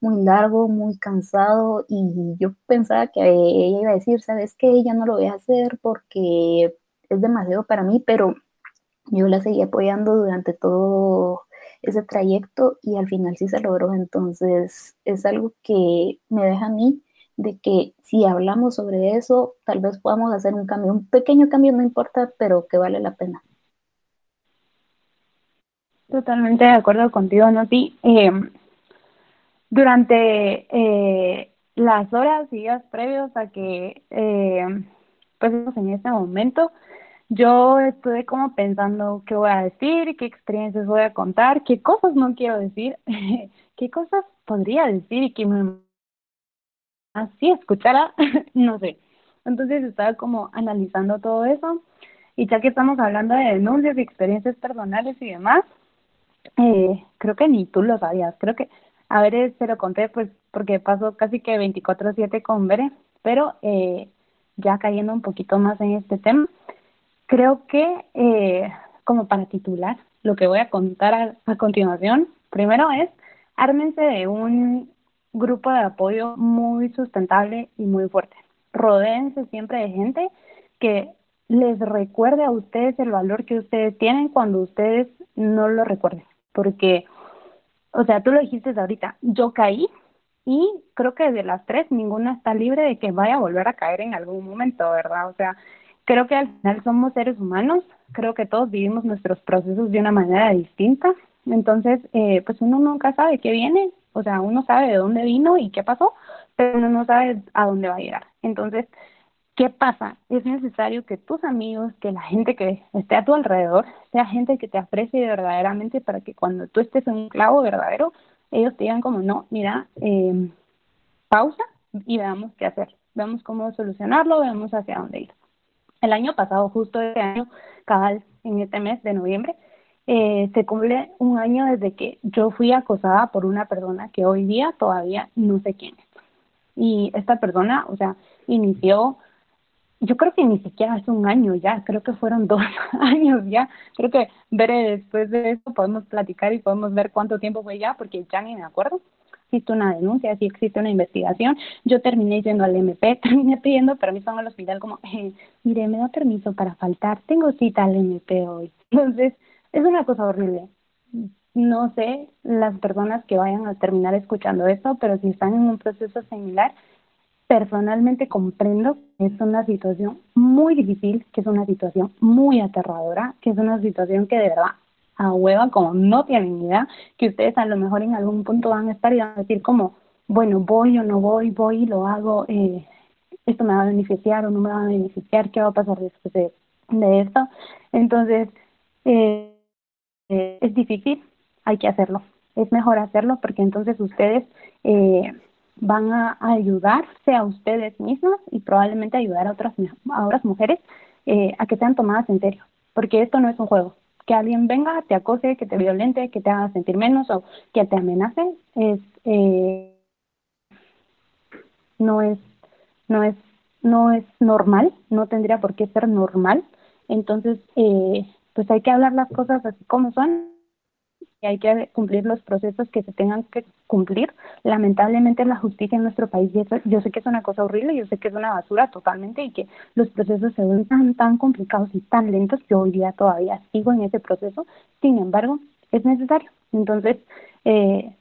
muy largo, muy cansado y yo pensaba que ella iba a decir, sabes que ella no lo voy a hacer porque es demasiado para mí, pero yo la seguí apoyando durante todo ese trayecto y al final sí se logró. Entonces es algo que me deja a mí de que si hablamos sobre eso, tal vez podamos hacer un cambio, un pequeño cambio, no importa, pero que vale la pena. Totalmente de acuerdo contigo, Noti. Eh, durante eh, las horas y días previos a que eh, pues en este momento, yo estuve como pensando qué voy a decir, qué experiencias voy a contar, qué cosas no quiero decir, qué cosas podría decir y que me así escuchara, no sé. Entonces estaba como analizando todo eso y ya que estamos hablando de denuncias y experiencias personales y demás, eh, creo que ni tú lo sabías, creo que, a ver, se lo conté pues porque pasó casi que 24/7 con Bere, pero eh, ya cayendo un poquito más en este tema, creo que eh, como para titular, lo que voy a contar a, continuación, primero es, ármense de un grupo de apoyo muy sustentable y muy fuerte. Rodéense siempre de gente que les recuerde a ustedes el valor que ustedes tienen cuando ustedes no lo recuerden. Porque, o sea, tú lo dijiste ahorita, yo caí y creo que de las tres ninguna está libre de que vaya a volver a caer en algún momento, ¿verdad? O sea, creo que al final somos seres humanos, creo que todos vivimos nuestros procesos de una manera distinta, entonces, eh, pues uno nunca sabe qué viene, o sea, uno sabe de dónde vino y qué pasó, pero uno no sabe a dónde va a llegar. Entonces, ¿Qué pasa? Es necesario que tus amigos, que la gente que esté a tu alrededor, sea gente que te aprecie verdaderamente para que cuando tú estés en un clavo verdadero, ellos te digan como, no, mira, eh, pausa y veamos qué hacer, veamos cómo solucionarlo, veamos hacia dónde ir. El año pasado, justo este año, cabal, en este mes de noviembre, eh, se cumple un año desde que yo fui acosada por una persona que hoy día todavía no sé quién es. Y esta persona, o sea, inició yo creo que ni siquiera es un año ya, creo que fueron dos años ya. Creo que ver después de eso podemos platicar y podemos ver cuánto tiempo fue ya, porque ya ni me acuerdo. Existe una denuncia, si existe una investigación. Yo terminé yendo al MP, terminé pidiendo permiso en el hospital como, eh, mire, me da permiso para faltar, tengo cita al MP hoy. Entonces, es una cosa horrible. No sé las personas que vayan a terminar escuchando esto, pero si están en un proceso similar, personalmente comprendo que es una situación muy difícil, que es una situación muy aterradora, que es una situación que de verdad a hueva como no tienen idea, que ustedes a lo mejor en algún punto van a estar y van a decir como, bueno, voy o no voy, voy y lo hago, eh, esto me va a beneficiar o no me va a beneficiar, qué va a pasar después de, esto. Entonces, eh, eh, es difícil, hay que hacerlo. Es mejor hacerlo porque entonces ustedes eh, van a ayudarse a ustedes mismas y probablemente ayudar a otras, a otras mujeres eh, a que sean tomadas en serio, porque esto no es un juego. Que alguien venga, te acose, que te violente, que te haga sentir menos o que te amenace, es, eh, no es, no es, no es normal, no tendría por qué ser normal. Entonces, eh, pues hay que hablar las cosas así como son y hay que cumplir los procesos que se tengan que cumplir. Lamentablemente la justicia en nuestro país, yo sé que es una cosa horrible, yo sé que es una basura totalmente y que los procesos se ven tan, tan complicados y tan lentos que hoy día todavía sigo en ese proceso. Sin embargo, es necesario. Entonces, eh,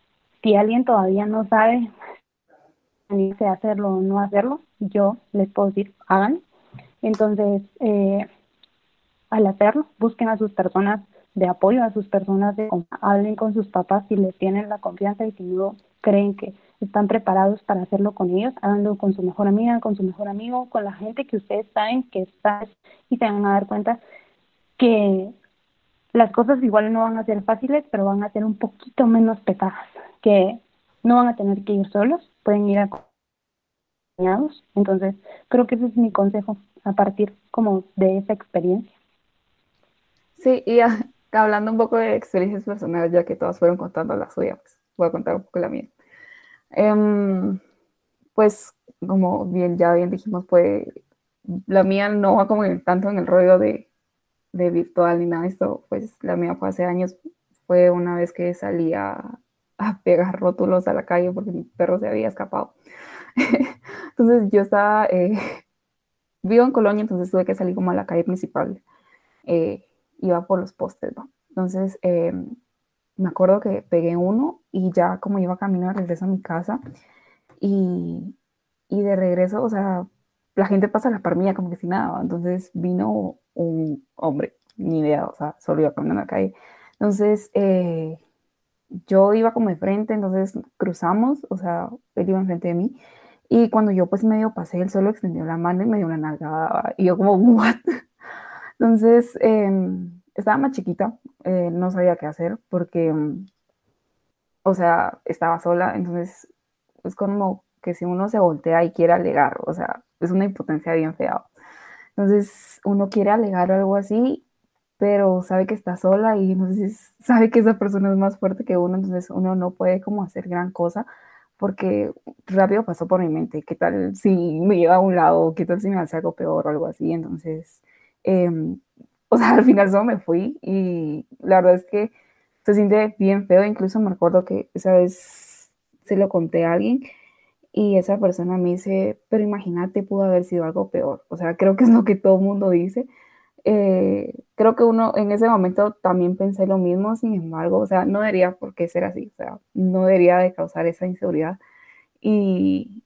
si alguien todavía no sabe si hacerlo o no hacerlo, yo les puedo decir, hagan. Entonces, eh, al hacerlo, busquen a sus personas de apoyo a sus personas, de, hablen con sus papás si les tienen la confianza y si no creen que están preparados para hacerlo con ellos, háganlo con su mejor amiga, con su mejor amigo, con la gente que ustedes saben que está y se van a dar cuenta que las cosas igual no van a ser fáciles, pero van a ser un poquito menos pesadas, que no van a tener que ir solos, pueden ir acompañados. Entonces, creo que ese es mi consejo a partir como de esa experiencia. Sí, y hablando un poco de experiencias personales, ya que todas fueron contando la suya, pues voy a contar un poco la mía. Em, pues, como bien, ya bien dijimos, pues la mía no va como tanto en el rollo de, de virtual ni nada de esto, pues la mía fue hace años, fue una vez que salía a pegar rótulos a la calle porque mi perro se había escapado. entonces yo estaba, eh, vivo en Colonia, entonces tuve que salir como a la calle principal. Eh, iba por los postes, ¿no? Entonces, eh, me acuerdo que pegué uno y ya como iba camino de regreso a mi casa y, y de regreso, o sea, la gente pasa la par como que sin nada, entonces vino un hombre, ni idea, o sea, solo iba caminando en la calle, Entonces, eh, yo iba como de frente, entonces cruzamos, o sea, él iba enfrente de mí, y cuando yo pues medio pasé, él solo extendió la mano y me dio una nalgada, y yo como, ¿what? Entonces, em, estaba más chiquita, eh, no sabía qué hacer, porque, em, o sea, estaba sola, entonces es como que si uno se voltea y quiere alegar, o sea, es una impotencia bien fea. Entonces, uno quiere alegar algo así pero sabe que está sola y si sabe que esa persona es más fuerte que uno, entonces uno no puede como hacer gran cosa porque rápido pasó por mi mente, ¿qué tal si me lleva a un lado? ¿Qué tal si me hace algo peor o algo así? Entonces, em, o sea, al final solo me fui y la verdad es que se siente bien feo, incluso me acuerdo que esa vez se lo conté a alguien y esa persona me dice, pero imagínate, pudo haber sido algo peor. O sea, creo que es lo que todo mundo dice, eh, creo que uno en ese momento también pensé lo mismo, sin embargo, o sea, no debería por qué ser así, o sea, no debería de causar esa inseguridad. Y,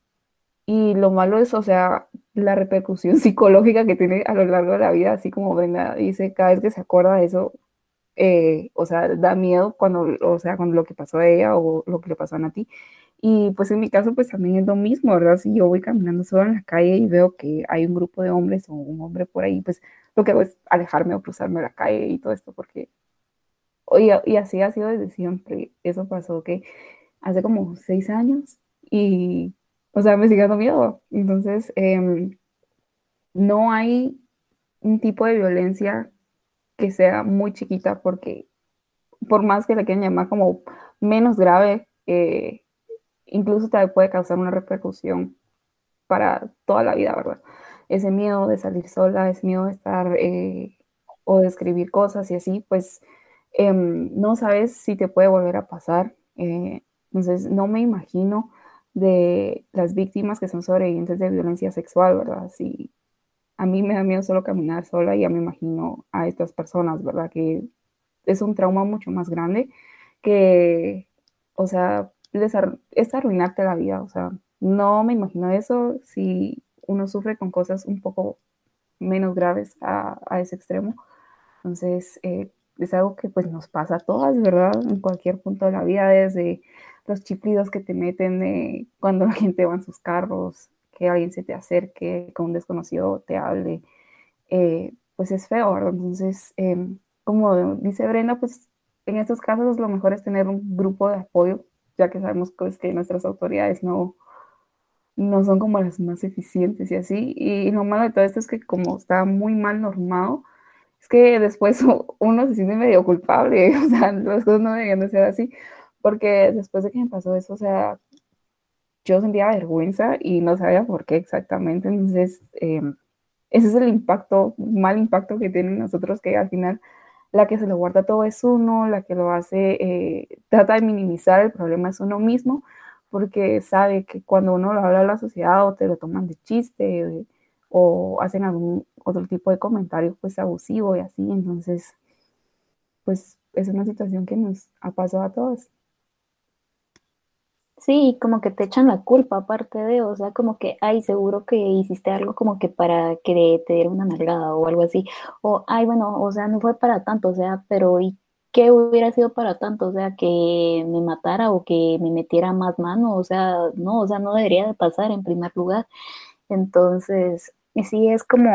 y lo malo es, o sea, la repercusión psicológica que tiene a lo largo de la vida, así como Brenda dice, cada vez que se acuerda de eso, eh, o sea, da miedo cuando, o sea, cuando lo que pasó a ella o lo que le pasó a Nati. Y pues en mi caso, pues también es lo mismo, ¿verdad? Si yo voy caminando sola en la calle y veo que hay un grupo de hombres o un hombre por ahí, pues lo que hago es alejarme o cruzarme la calle y todo esto, porque, y, y así ha sido desde siempre. Eso pasó que hace como seis años y, o sea, me sigue dando miedo. Entonces, em, no hay un tipo de violencia que sea muy chiquita porque por más que la quieran llamar como menos grave, eh, incluso te puede causar una repercusión para toda la vida, ¿verdad? ese miedo de salir sola, ese miedo de estar eh, o de escribir cosas y así, pues em, no sabes si te puede volver a pasar. Eh, entonces, no me imagino de las víctimas que son sobrevivientes de violencia sexual, ¿verdad? Si a mí me da miedo solo caminar sola, ya me imagino a estas personas, ¿verdad? Que es un trauma mucho más grande que, o sea, es arruinarte la vida, o sea, no me imagino eso si uno sufre con cosas un poco menos graves a, ese extremo. Entonces, eh, es algo que pues nos pasa a todas, ¿verdad? En cualquier punto de la vida, desde los chiplidos que te meten cuando la gente va en sus carros, que alguien se te acerque, que un desconocido te hable, eh, pues es feo, ¿verdad? Entonces, em, como dice Brenda, pues en estos casos lo mejor es tener un grupo de apoyo, ya que sabemos pues, que nuestras autoridades no, no son como las más eficientes y así. Y lo malo de todo esto es que como está muy mal normado, es que después uno se siente medio culpable, o sea, las cosas no deberían de ser así, porque después de que me pasó eso, o sea, yo sentía vergüenza y no sabía por qué exactamente, entonces em, ese es el impacto, mal impacto que tienen nosotros, que al final la que se lo guarda todo es uno, la que lo hace, eh, trata de minimizar el problema es uno mismo, porque sabe que cuando uno lo habla a la sociedad o te lo toman de chiste o hacen algún otro tipo de comentario pues abusivo y así, entonces pues es una situación que nos ha pasado a todos. Sí, como que te echan la culpa aparte de, o sea, como que, ay, seguro que hiciste algo como que para que te diera una nalgada o algo así, o, ay, bueno, o sea, no fue para tanto, o sea, pero ¿y ¿qué hubiera sido para tanto? O sea, que me matara o que me metiera más mano, o sea, no, o sea, no debería de pasar en primer lugar. Entonces, sí es como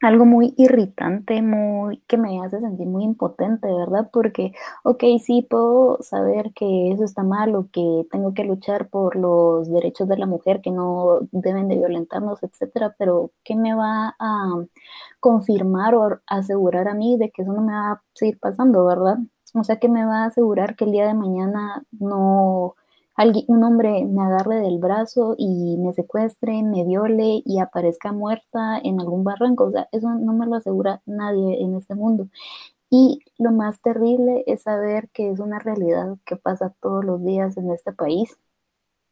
algo muy irritante, muy que me hace sentir muy impotente, ¿verdad? Porque, ok, sí puedo saber que eso está mal o que tengo que luchar por los derechos de la mujer, que no deben de violentarnos, etcétera, pero ¿qué me va a confirmar o asegurar a mí de que eso no me va a seguir pasando, ¿verdad? O sea, que me va a asegurar que el día de mañana no alguien, un hombre me agarre del brazo y me secuestre, me viole y aparezca muerta en algún barranco. O sea, eso no me lo asegura nadie en este mundo. Y lo más terrible es saber que es una realidad que pasa todos los días en este país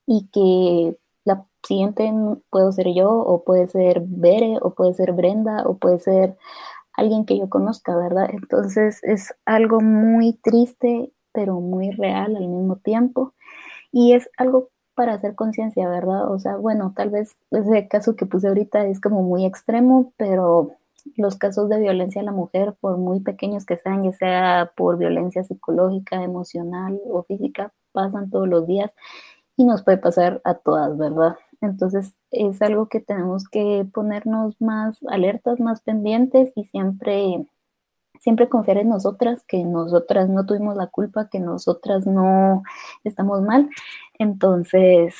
y que la siguiente puedo ser yo o puede ser Bere o puede ser Brenda o puede ser alguien que yo conozca, ¿verdad? Entonces es algo muy triste, pero muy real al mismo tiempo. Y es algo para hacer conciencia, ¿verdad? O sea, bueno, tal vez ese caso que puse ahorita es como muy extremo, pero los casos de violencia a la mujer, por muy pequeños que sean, ya sea por violencia psicológica, emocional o física, pasan todos los días y nos puede pasar a todas, ¿verdad? Entonces es algo que tenemos que ponernos más alertas, más pendientes y siempre, siempre confiar en nosotras, que nosotras no tuvimos la culpa, que nosotras no estamos mal. Entonces,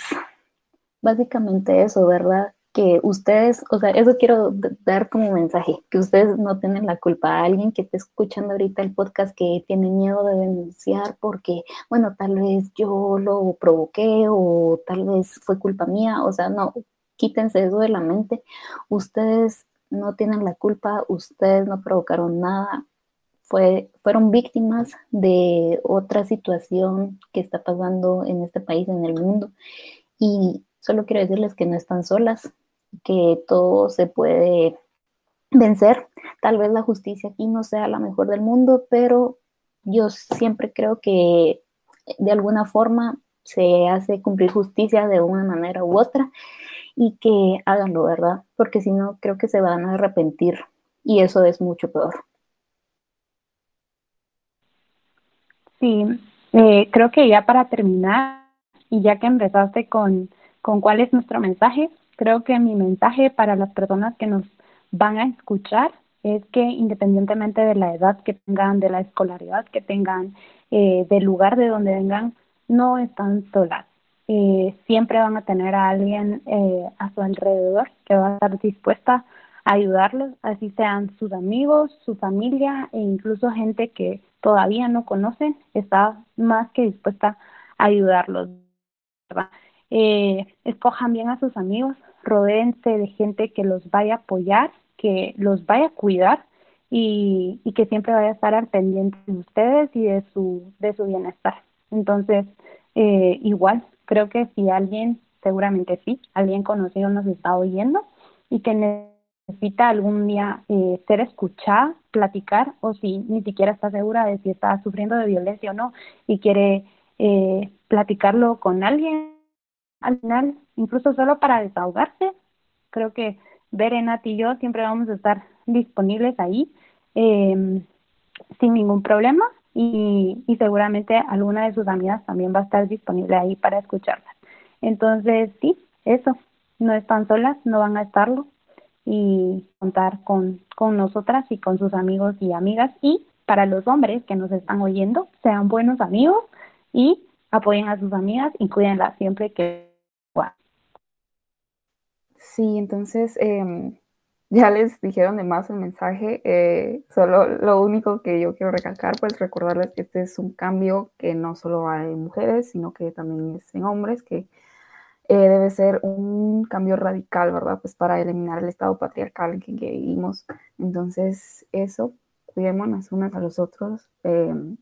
básicamente eso, ¿verdad? que ustedes, o sea, eso quiero dar como mensaje, que ustedes no tienen la culpa a alguien que esté escuchando ahorita el podcast que tiene miedo de denunciar porque, bueno, tal vez yo lo provoqué o tal vez fue culpa mía, o sea, no, quítense eso de la mente. Ustedes no tienen la culpa, ustedes no provocaron nada, fue, fueron víctimas de otra situación que está pasando en este país, en el mundo. Y solo quiero decirles que no están solas, que todo se puede vencer. Tal vez la justicia aquí no sea la mejor del mundo, pero yo siempre creo que de alguna forma se hace cumplir justicia de una manera u otra y que háganlo, ¿verdad? Porque si no, creo que se van a arrepentir y eso es mucho peor. Sí, eh, creo que ya para terminar, y ya que empezaste con, con cuál es nuestro mensaje, Creo que mi mensaje para las personas que nos van a escuchar es que independientemente de la edad que tengan, de la escolaridad que tengan, eh, del lugar de donde vengan, no están solas. Eh, siempre van a tener a alguien eh, a su alrededor que va a estar dispuesta a ayudarlos, así sean sus amigos, su familia e incluso gente que todavía no conocen, está más que dispuesta a ayudarlos. escojan bien a sus amigos, rodéense de gente que los vaya a apoyar, que los vaya a cuidar y, que siempre vaya a estar al pendiente de ustedes y de su, de su bienestar. Entonces, eh, igual, creo que si alguien, seguramente sí, alguien conocido nos está oyendo y que necesita algún día eh, ser escuchada, platicar, o si ni siquiera está segura de si está sufriendo de violencia o no y quiere eh, platicarlo con alguien, al final, incluso solo para desahogarse, creo que Berenat y yo siempre vamos a estar disponibles ahí em, sin ningún problema y, y, seguramente alguna de sus amigas también va a estar disponible ahí para escucharlas. Entonces, sí, eso, no están solas, no van a estarlo y contar con, con nosotras y con sus amigos y amigas y para los hombres que nos están oyendo, sean buenos amigos y apoyen a sus amigas y cuídenlas siempre que puedan. Sí, entonces em, ya les dijeron de más el mensaje, eh, solo lo único que yo quiero recalcar, pues recordarles que este es un cambio que no solo hay en mujeres, sino que también es en hombres, que eh, debe ser un cambio radical, ¿verdad? Pues para eliminar el estado patriarcal en que, vivimos. Entonces, eso, cuidémonos unas a los otros, em,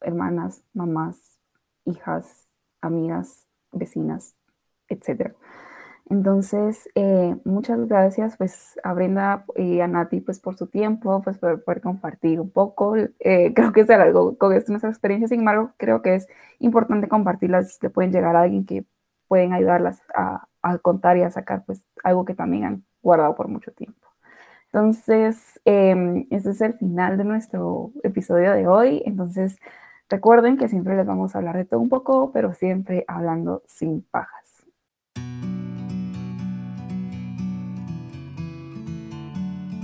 hermanas, mamás, hijas, amigas, vecinas, etc. Entonces, eh, muchas gracias pues a Brenda y a Nati pues por su tiempo, pues por poder compartir un poco. Eh, creo que es algo con esto nuestra experiencia, sin embargo, creo que es importante compartirlas, que pueden llegar a alguien que pueden ayudarlas a, a, contar y a sacar pues algo que también han guardado por mucho tiempo. Entonces, eh, este es el final de nuestro episodio de hoy. Entonces, Recuerden que siempre les vamos a hablar de todo un poco, pero siempre hablando sin pajas.